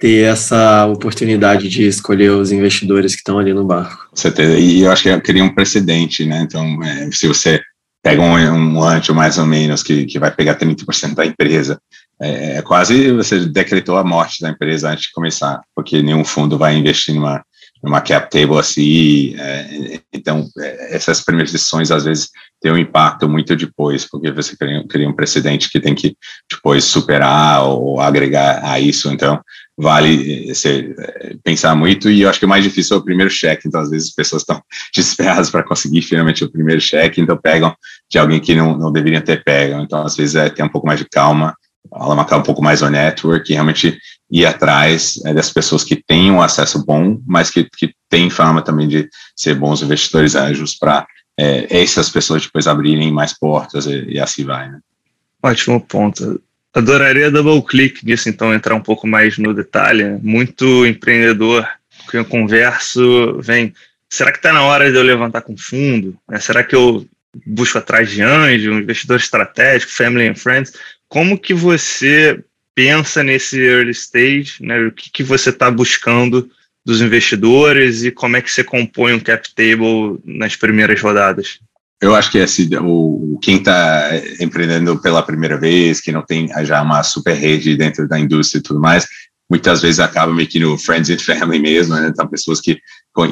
ter essa oportunidade de escolher os investidores que estão ali no barco. Certeza. E eu acho que cria um precedente, né? Então, é, se você pega um, um anjo mais ou menos que, que vai pegar 30% da empresa, é, é, quase você decretou a morte da empresa antes de começar, porque nenhum fundo vai investir numa, numa cap table assim. É, então, é, essas primeiras decisões às vezes têm um impacto muito depois, porque você cria, cria um precedente que tem que depois superar ou agregar a isso. Então, vale eh, ser, eh, pensar muito e eu acho que o mais difícil é o primeiro cheque, então às vezes as pessoas estão desesperadas para conseguir finalmente o primeiro cheque, então pegam de alguém que não, não deveriam ter pego, então às vezes é ter um pouco mais de calma, alamancar um pouco mais o network e realmente ir atrás é, das pessoas que têm um acesso bom, mas que, que têm fama também de ser bons investidores anjos para é, essas pessoas depois abrirem mais portas e, e assim vai, né? Ótimo ponto. Adoraria double click nisso, então, entrar um pouco mais no detalhe. Muito empreendedor que eu converso vem. Será que está na hora de eu levantar com fundo? É, será que eu busco atrás de anjo, um investidor estratégico, family and friends? Como que você pensa nesse early stage? Né? O que, que você está buscando dos investidores e como é que você compõe um cap table nas primeiras rodadas? Eu acho que esse, o, quem está empreendendo pela primeira vez, que não tem já uma super rede dentro da indústria e tudo mais, muitas vezes acaba meio que no friends and family mesmo, né? Então, pessoas que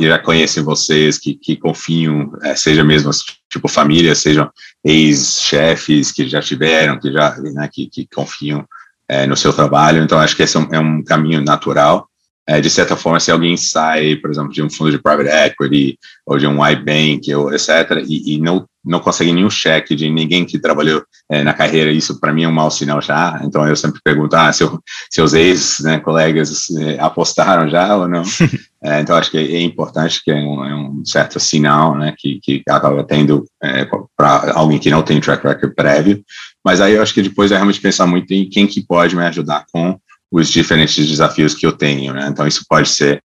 já conhecem vocês, que, que confiam, é, seja mesmo tipo família, sejam ex-chefes que já tiveram, que já, né, que, que confiam é, no seu trabalho. Então, acho que esse é um, é um caminho natural é, de certa forma, se alguém sai, por exemplo, de um fundo de private equity ou de um iBank, ou etc., e, e não, não consegue nenhum cheque de ninguém que trabalhou é, na carreira, isso para mim é um mau sinal já. Então eu sempre pergunto: ah, seu, seus ex-colegas né, é, apostaram já ou não? é, então acho que é importante, que é um, é um certo sinal né, que, que acaba tendo é, para alguém que não tem track record prévio. Mas aí eu acho que depois é realmente pensar muito em quem que pode me ajudar com os diferentes desafios que eu tenho, né? Então, isso pode ser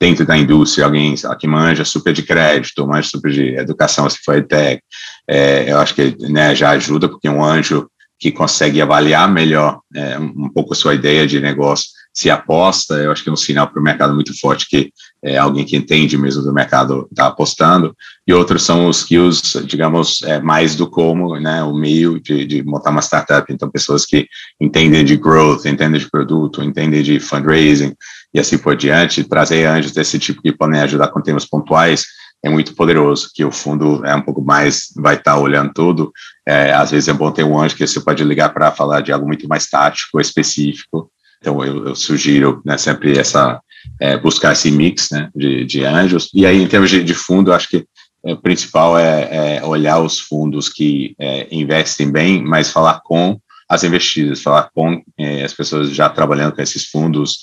dentro da indústria, alguém que manja super de crédito, manja super de educação, se for EdTech, é, eu acho que né, já ajuda, porque um anjo que consegue avaliar melhor é, um pouco a sua ideia de negócio, se aposta, eu acho que é um sinal para o mercado muito forte que é alguém que entende mesmo do mercado está apostando, e outros são os skills, digamos, é, mais do como, né, o meio de, de montar uma startup, então pessoas que entendem de growth, entendem de produto, entendem de fundraising, e assim por diante, trazer anjos desse tipo que podem ajudar com temas pontuais, é muito poderoso, que o fundo é um pouco mais, vai estar tá olhando tudo. É, às vezes é bom ter um anjo que você pode ligar para falar de algo muito mais tático, específico. Então eu, eu sugiro né, sempre essa é, buscar esse mix né, de, de anjos. E aí, em termos de, de fundo, acho que é, o principal é, é, olhar os fundos que é, investem bem, mas falar com as investidas, falar com é, as pessoas já trabalhando com esses fundos,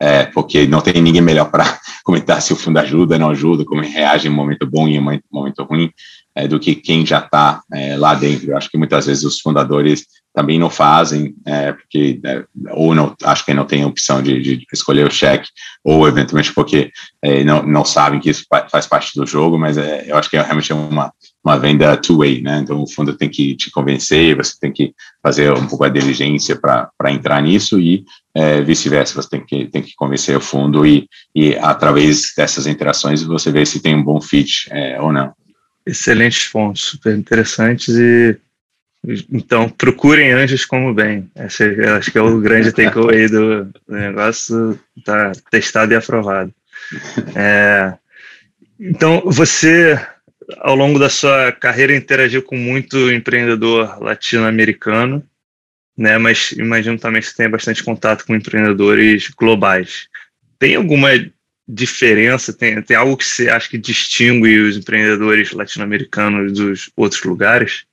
é, porque não tem ninguém melhor para comentar se o fundo ajuda, não ajuda, como reage em momento bom e em momento ruim, é, do que quem já está é, lá dentro. Eu acho que muitas vezes os fundadores também não fazem, é, porque é, ou não, acho que não tem a opção de, de escolher o cheque, ou eventualmente porque é, não, não sabem que isso faz parte do jogo, mas eu acho que é realmente uma, uma venda two-way, né? Então o fundo tem que te convencer, você tem que fazer um pouco a diligência para entrar nisso e é, vice-versa, você tem que, tem que convencer o fundo e, e através dessas interações você vê se tem um bom fit é, ou não. Excelentes pontos, super interessantes e então procurem anjos como bem. Esse, acho que é o grande takeaway do, do negócio, está testado e aprovado. É, então você ao longo da sua carreira interagiu com muito empreendedor latino-americano, né? Mas imagino também que você tenha bastante contato com empreendedores globais. Tem alguma diferença? Tem, tem algo que você acha que distingue os empreendedores latino-americanos dos outros lugares?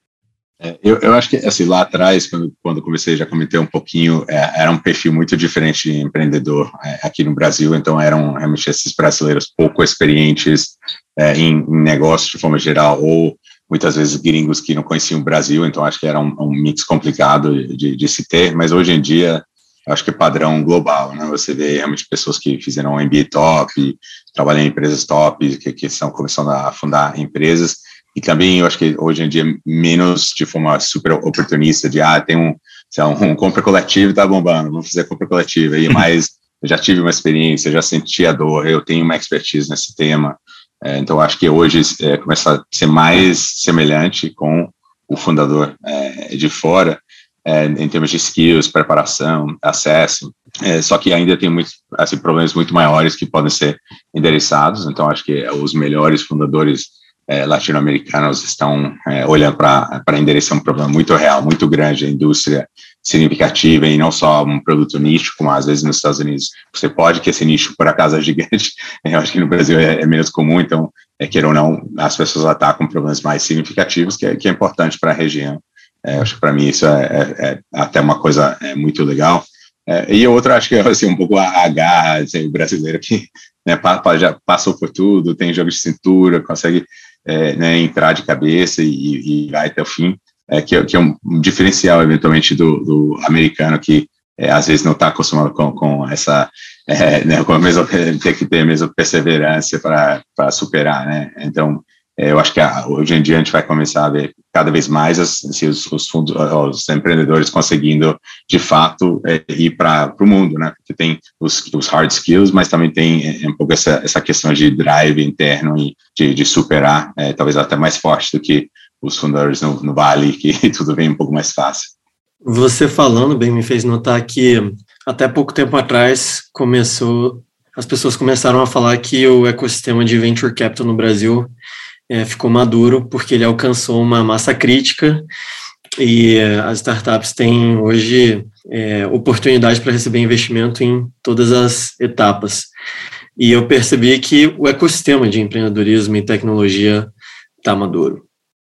É, eu, eu, acho que, assim, lá atrás, quando, quando comecei, já comentei um pouquinho, é, era um perfil muito diferente de empreendedor é, aqui no Brasil, então eram realmente esses brasileiros pouco experientes é, em, em negócios de forma geral, ou muitas vezes gringos que não conheciam o Brasil, então acho que era um, um mix complicado de, de, se ter, mas hoje em dia acho que é padrão global, né? Você vê realmente pessoas que fizeram MBA top, trabalham em empresas top, que, que estão começando a fundar empresas, e também eu acho que hoje em dia menos de forma super oportunista, de ah, tem um, um, um compra coletiva tá bombando, vamos fazer compra coletiva, e mais, eu já tive uma experiência, já senti a dor, eu tenho uma expertise nesse tema, é, então acho que hoje é, começa a ser mais semelhante com o fundador é, de fora, é, em termos de skills, preparação, acesso, é, só que ainda tem muitos assim, problemas muito maiores que podem ser endereçados, então acho que os melhores fundadores é, latino-americanos estão é, olhando para endereçar um problema muito real, muito grande, a indústria significativa e não só um produto nicho, como às vezes nos Estados Unidos você pode, que esse nicho por acaso é gigante, eu acho que no Brasil é, é menos comum, então, é, queira ou não, as pessoas atacam problemas mais significativos, que é, que é importante para a região. É, acho que para mim isso é, é, é, até uma coisa é, muito legal. É, e outra, acho que é assim, um pouco a, a garra assim, brasileiro que né, passou por tudo, tem jogo de cintura, consegue é, né, entrar de cabeça e, e vai até o fim, é, que, é, que, é um diferencial, eventualmente, do, do americano, que é, às vezes não está acostumado com, com essa, é, né, com a mesma, ter que ter a mesma perseverança para superar, né? Então, eu acho que hoje em dia a gente vai começar a ver cada vez mais assim, os, os, fundos, os empreendedores conseguindo, de fato, é, ir para o mundo, né? Porque tem os, os, hard skills, mas também tem é, um pouco essa, essa questão de drive interno e de, de superar, é, talvez até mais forte do que os fundadores no, no Vale, que tudo vem um pouco mais fácil. Você falando bem me fez notar que até pouco tempo atrás começou, as pessoas começaram a falar que o ecossistema de venture capital no Brasil é, ficou maduro porque ele alcançou uma massa crítica e é, as startups têm hoje é, oportunidade para receber investimento em todas as etapas. E eu percebi que o ecossistema de empreendedorismo e tecnologia está maduro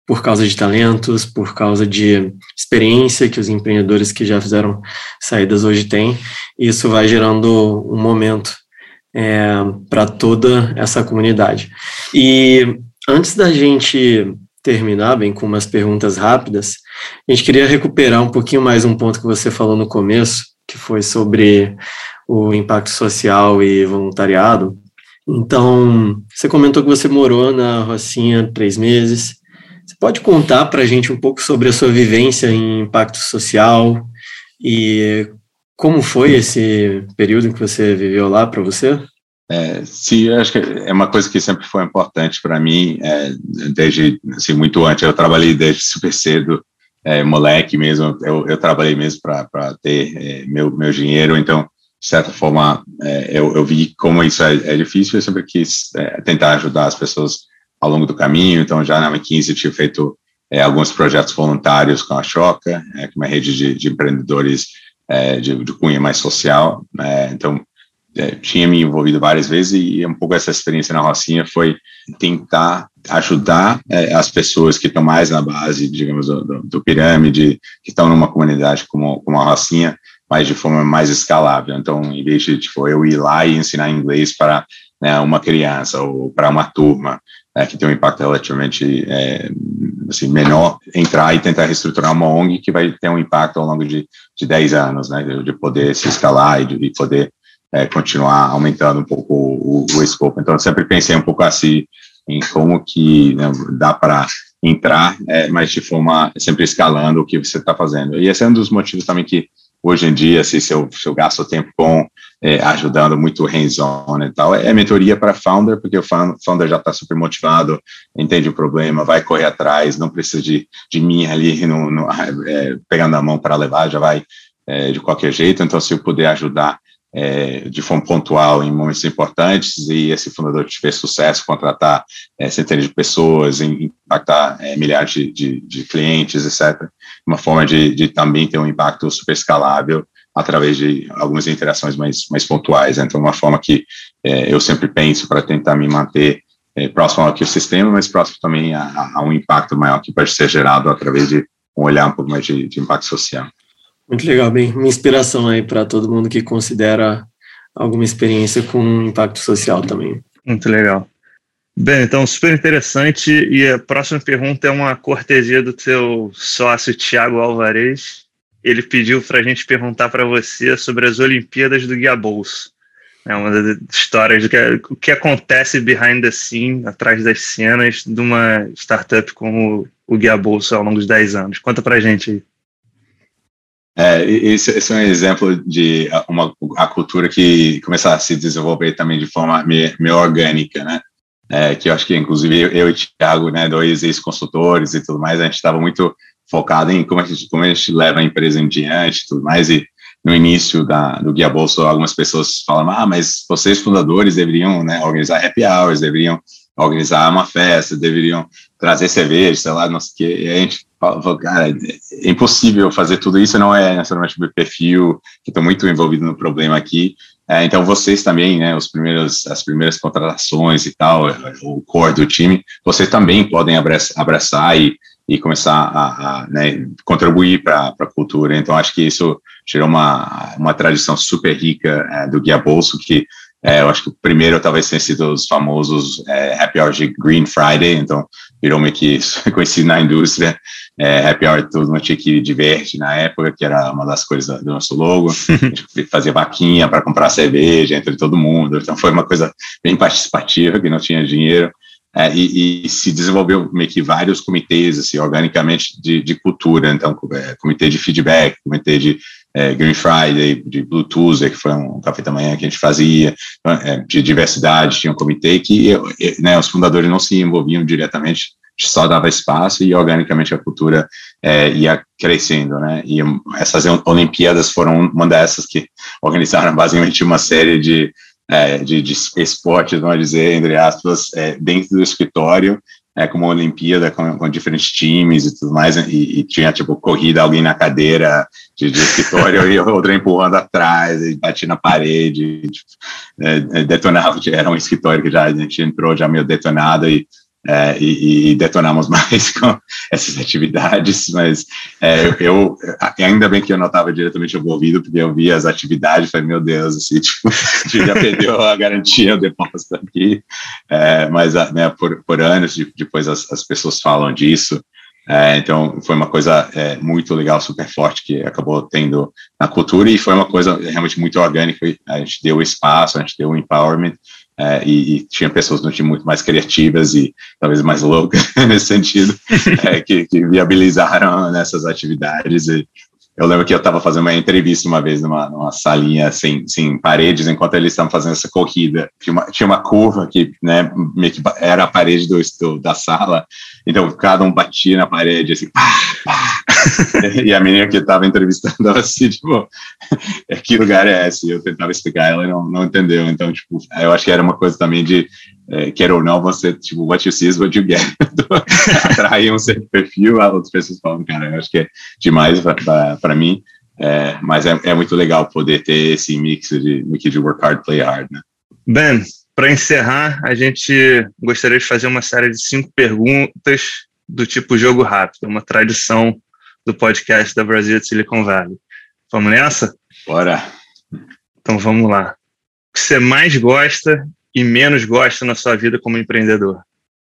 por causa de talentos, por causa de experiência que os empreendedores que já fizeram saídas hoje têm. Isso vai gerando um momento é, para toda essa comunidade. E Antes da gente terminar bem com umas perguntas rápidas, a gente queria recuperar um pouquinho mais um ponto que você falou no começo, que foi sobre o impacto social e voluntariado. Então, você comentou que você morou na Rocinha três meses. Você pode contar para a gente um pouco sobre a sua vivência em impacto social e como foi esse período que você viveu lá para você? É, sim, acho que é uma coisa que sempre foi importante para mim, é, desde assim, muito antes. Eu trabalhei desde super cedo, é, moleque mesmo. Eu, eu trabalhei mesmo para ter é, meu, meu dinheiro, então, de certa forma, é, eu, eu vi como isso é, é, difícil. Eu sempre quis tentar ajudar as pessoas ao longo do caminho. Então, já na 15 eu tinha feito alguns projetos voluntários com a Choca, que é uma rede de, de empreendedores de, de, cunha mais social. É, então, é, tinha me envolvido várias vezes e um pouco essa experiência na Rocinha foi tentar ajudar é, as pessoas que estão mais na base, digamos, do, do, do pirâmide, que estão numa comunidade como, como a Rocinha, mas de forma mais escalável. Então, em vez de tipo, eu ir lá e ensinar inglês para né, uma criança ou para uma turma é, que tem um impacto relativamente é, assim, menor, entrar e tentar reestruturar uma ONG que vai ter um impacto ao longo de, de 10 anos, né, de, poder se escalar e de poder é, continuar aumentando um pouco o, o escopo. Então, eu sempre pensei um pouco assim em como que né, dá para entrar, é, mas de forma sempre escalando o que você está fazendo. E esse é um dos motivos também que hoje em dia, assim, se, eu, se eu gasto tempo com é, ajudando muito hands-on e tal, é mentoria para founder, porque o founder já está super motivado, entende o problema, vai correr atrás, não precisa de, de mim ali no, no é, pegando a mão para levar, já vai é, de qualquer jeito. Então, se eu puder ajudar é, de forma pontual em momentos importantes e esse fundador tiver sucesso, contratar é, centenas de pessoas, impactar é, milhares de, de, de, clientes, etc. Uma forma de, de, também ter um impacto super escalável através de algumas interações mais, mais pontuais. Então, uma forma que é, eu sempre penso para tentar me manter é, próximo ao que o sistema, mas próximo também a, a, um impacto maior que pode ser gerado através de um olhar um pouco mais de impacto social. Muito legal, bem, uma inspiração aí para todo mundo que considera alguma experiência com impacto social também. Muito legal. Bem, então super interessante. E a próxima pergunta é uma cortesia do teu sócio Tiago Alvarez. Ele pediu para a gente perguntar para você sobre as Olimpíadas do Guia Bolso. É uma das histórias do que, o que acontece behind the scene, atrás das cenas, de uma startup como o Guia Bolso ao longo dos 10 anos. Conta para gente aí. É, esse, esse, é um exemplo de uma, a cultura que começar a se desenvolver também de forma meio, meio orgânica, né? É, que eu acho que, inclusive, eu, eu e o Thiago, né, dois ex-consultores e tudo mais, a gente estava muito focado em como a, gente, como a gente leva a empresa em diante e tudo mais, e no início da, do Guia Bolso, algumas pessoas falam, ah, mas vocês fundadores deveriam né, organizar happy hours, deveriam organizar uma festa, deveriam trazer cerveja, sei lá, não sei o quê, e a gente falou, cara, é impossível fazer tudo isso, não é necessariamente o perfil, que estou muito envolvido no problema aqui, é, então vocês também, né, os primeiros, as primeiras contratações e tal, o core do time, vocês também podem abraçar, abraçar e, e começar a, a né, contribuir para a cultura, então acho que isso gerou uma, uma tradição super rica é, do Guia Bolso, que é, eu acho que o primeiro talvez tenha sido os famosos é, Happy Hour de Green Friday, então virou meio que conhecido na indústria. É, happy Hour todo mundo tinha que diverte na época, que era uma das coisas do nosso logo. A gente fazia vaquinha para comprar cerveja entre todo mundo, então foi uma coisa bem participativa, que não tinha dinheiro. É, e, e, se desenvolveu meio que vários comitês, assim, organicamente, de, de cultura. Então, é, comitê de feedback, comitê de é, Green Friday, de Bluetooth, que foi um café da manhã que a gente fazia, é, de diversidade, tinha um comitê que né, os fundadores não se envolviam diretamente, só dava espaço e organicamente a cultura é, ia crescendo, né? E essas Olimpíadas foram uma dessas que organizaram basicamente uma série de, é, de, de esportes, vamos dizer, entre aspas, é, dentro do escritório, é, como uma Olimpíada com, com, diferentes times e tudo mais, e, e, tinha, tipo, corrida, alguém na cadeira de, de escritório e outro empurrando atrás, e batia na parede, e, tipo, é, é detonava, era um escritório que já a gente entrou já meio detonado e é, e, e, detonamos mais com essas atividades, mas é, eu, ainda bem que eu não estava diretamente envolvido, porque eu vi as atividades e falei, meu Deus, assim, tipo, já perdeu a garantia, o depósito aqui, é, mas né, por, por anos depois as, as pessoas falam disso, é, então, foi uma coisa é, muito legal, super forte, que acabou tendo na cultura, e foi uma coisa realmente muito orgânica. A gente deu espaço, a gente deu empowerment, é, e, e, tinha pessoas no time muito mais criativas e talvez mais loucas nesse sentido, é, que, que, viabilizaram nessas atividades. E eu lembro que eu estava fazendo uma entrevista uma vez numa, numa salinha sem, sem paredes, enquanto eles estavam fazendo essa corrida. Tinha uma, tinha uma curva que, né, que era a parede do, do, da sala, então cada um batia na parede, assim, pá, pá. e a menina que estava entrevistando ela assim, tipo, que lugar é esse? Eu tentava explicar, ela não, não entendeu. Então, tipo, eu acho que era uma coisa também de é, quer ou não, você, tipo, what you see is what you get. Atrair um certo perfil, outras pessoas falam, cara, eu acho que é demais para mim, é, mas é, é, muito legal poder ter esse mix de, de work hard, play hard, né? Ben, para encerrar, a gente gostaria de fazer uma série de cinco perguntas do tipo jogo rápido, uma tradição do podcast da Brasil de Silicon Valley. Vamos nessa? Bora! Então vamos lá. O que você mais gosta e menos gosta na sua vida como empreendedor?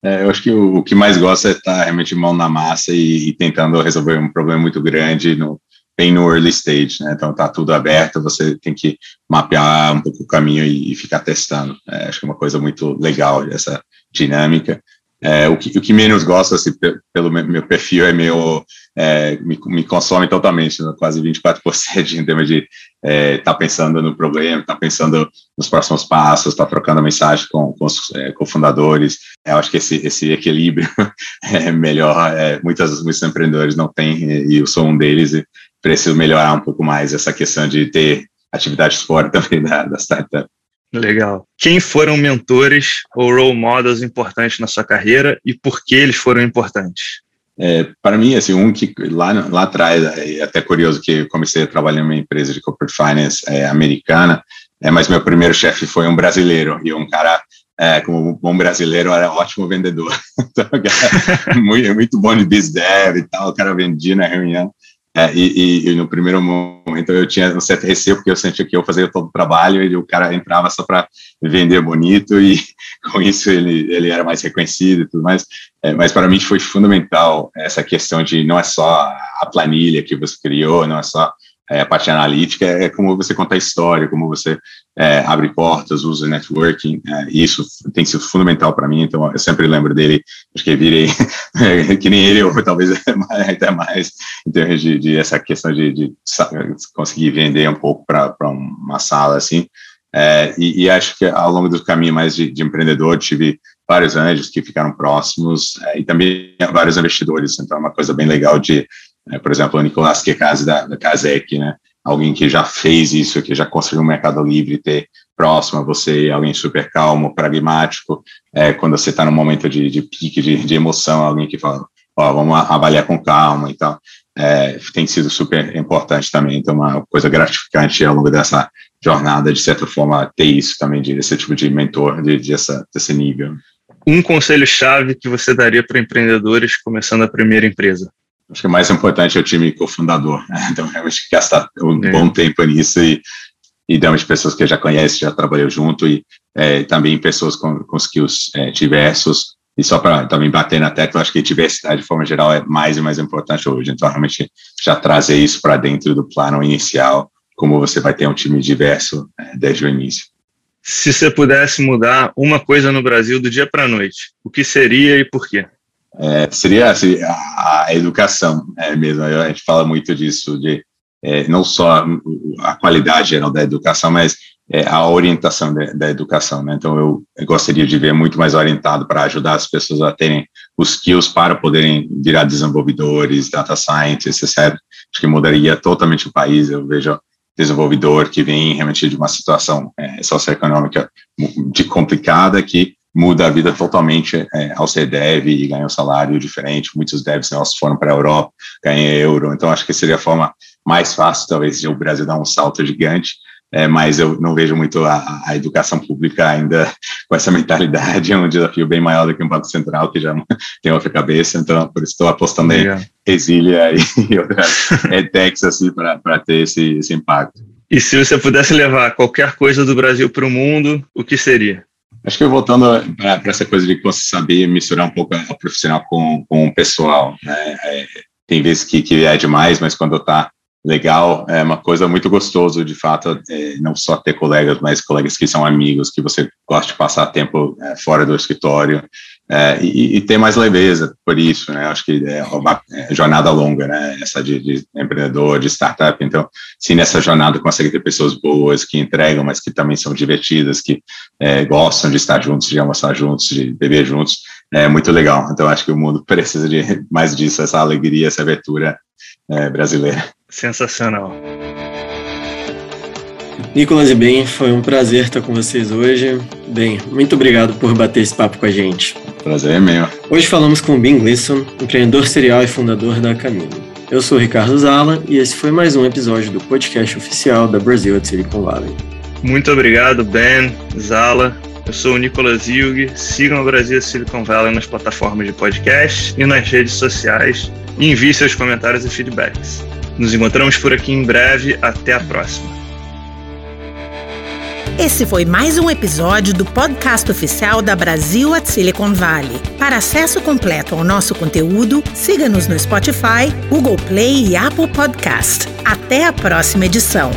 É, eu acho que o, o, que mais gosta é estar realmente mão na massa e, e tentando resolver um problema muito grande no, bem no early stage, né? Então tá tudo aberto, você tem que mapear um pouco o caminho e, e ficar testando. É, acho que é uma coisa muito legal essa dinâmica. É, o, que, o que menos gosto, assim, pelo meu perfil, é meio. É, me, me, consome totalmente, né, quase 24% em termos de estar é, tá pensando no problema, estar tá pensando nos próximos passos, estar tá trocando mensagem com, com os é, cofundadores. É, eu acho que esse, esse equilíbrio é melhor. É, muitos, muitos empreendedores não têm, e eu sou um deles, e preciso melhorar um pouco mais essa questão de ter atividades fora também da, da startup. Legal. Quem foram mentores ou role models importantes na sua carreira e por que eles foram importantes? É, para mim, assim, um que lá, lá atrás, é até curioso que eu comecei a trabalhar em uma empresa de corporate finance é, americana, é, mas meu primeiro chefe foi um brasileiro e um cara, é, como um bom brasileiro, era um ótimo vendedor. então, muito, muito bom de biz dev e tal, o cara vendia na reunião. É, e, e, no primeiro momento eu tinha um certo receio, porque eu sentia que eu fazia todo o trabalho e o cara entrava só para vender bonito, e com isso ele, ele era mais reconhecido e tudo mais. É, mas para mim foi fundamental essa questão de não é só a planilha que você criou, não é só é, a parte analítica é como você conta a história, como você é, abre portas, usa networking, é, isso tem sido fundamental para mim, então eu sempre lembro dele, acho que virei que nem ele, ou talvez até mais, em termos de, de essa questão de, de, conseguir vender um pouco para uma sala assim, é, e, e, acho que ao longo do caminho mais de, de empreendedor, tive vários anjos que ficaram próximos é, e também vários investidores, então é uma coisa bem legal de é, por exemplo, o Nicolás Kekaz da, da Kazek, né? Alguém que já fez isso, que já construiu um mercado livre, ter próximo a você, alguém super calmo, pragmático, é, quando você está num momento de, de pique, de, de, emoção, alguém que fala, ó, vamos avaliar com calma e tal, é, tem sido super importante também, então uma coisa gratificante ao longo dessa jornada, de certa forma, ter isso também, de, esse tipo de mentor, de, de essa, desse nível. Um conselho-chave que você daria para empreendedores começando a primeira empresa? Acho que o mais importante é o time cofundador. Né? Então, realmente gastar um é. bom tempo nisso e, e de pessoas que já conhece, já trabalhou junto e é, também pessoas com, com skills é, diversos. E só para também bater na tecla, acho que diversidade de forma geral é mais e mais importante hoje. Então, realmente já trazer isso para dentro do plano inicial, como você vai ter um time diverso é, desde o início. Se você pudesse mudar uma coisa no Brasil do dia para a noite, o que seria e por quê? É, seria assim, a, a, educação é, mesmo. A gente fala muito disso, de é, não só a qualidade geral da educação, mas é, a orientação de, da educação. Né? Então, eu, eu, gostaria de ver muito mais orientado para ajudar as pessoas a terem os skills para poderem virar desenvolvedores, data scientists, etc. Acho que mudaria totalmente o país. Eu vejo desenvolvedor que vem realmente de uma situação é, socioeconômica de complicada que muda a vida totalmente é, ao ser dev e ganhar um salário diferente. Muitos devs nós foram para a Europa, ganham euro. Então, acho que seria a forma mais fácil, talvez, de o Brasil dar um salto gigante. É, mas eu não vejo muito a, a, educação pública ainda com essa mentalidade, é um desafio bem maior do que um Banco Central, que já tem outra cabeça, então por isso estou apostando em Exília e outras edtechs assim, para ter esse, esse impacto. E se você pudesse levar qualquer coisa do Brasil para o mundo, o que seria? Acho que voltando para essa coisa de você saber misturar um pouco o profissional com, com o pessoal, né? É, tem vezes que, que é demais, mas quando está legal, é uma coisa muito gostoso, de fato, é, não só ter colegas, mas colegas que são amigos, que você gosta de passar tempo é, fora do escritório, é, e, e, ter mais leveza por isso, né? Acho que é uma é, jornada longa, né? Essa de, de, empreendedor, de startup. Então, se nessa jornada consegue ter pessoas boas que entregam, mas que também são divertidas, que é, gostam de estar juntos, de almoçar juntos, de beber juntos, é muito legal. Então, acho que o mundo precisa de mais disso, essa alegria, essa abertura é, brasileira. Sensacional. Nicolas e Ben, foi um prazer estar com vocês hoje. Bem, muito obrigado por bater esse papo com a gente. Prazer é meu. Hoje falamos com o Ben Gleason, empreendedor serial e fundador da Camino. Eu sou o Ricardo Zala e esse foi mais um episódio do podcast oficial da Brasil at Silicon Valley. Muito obrigado, Ben, Zala. Eu sou o Nicolas Ilg. Sigam o Brasil Silicon Valley nas plataformas de podcast e nas redes sociais e envie seus comentários e feedbacks. Nos encontramos por aqui em breve. Até a próxima. Esse foi mais um episódio do podcast oficial da Brasil at Silicon Valley. Para acesso completo ao nosso conteúdo, siga-nos no Spotify, Google Play e Apple Podcast. Até a próxima edição.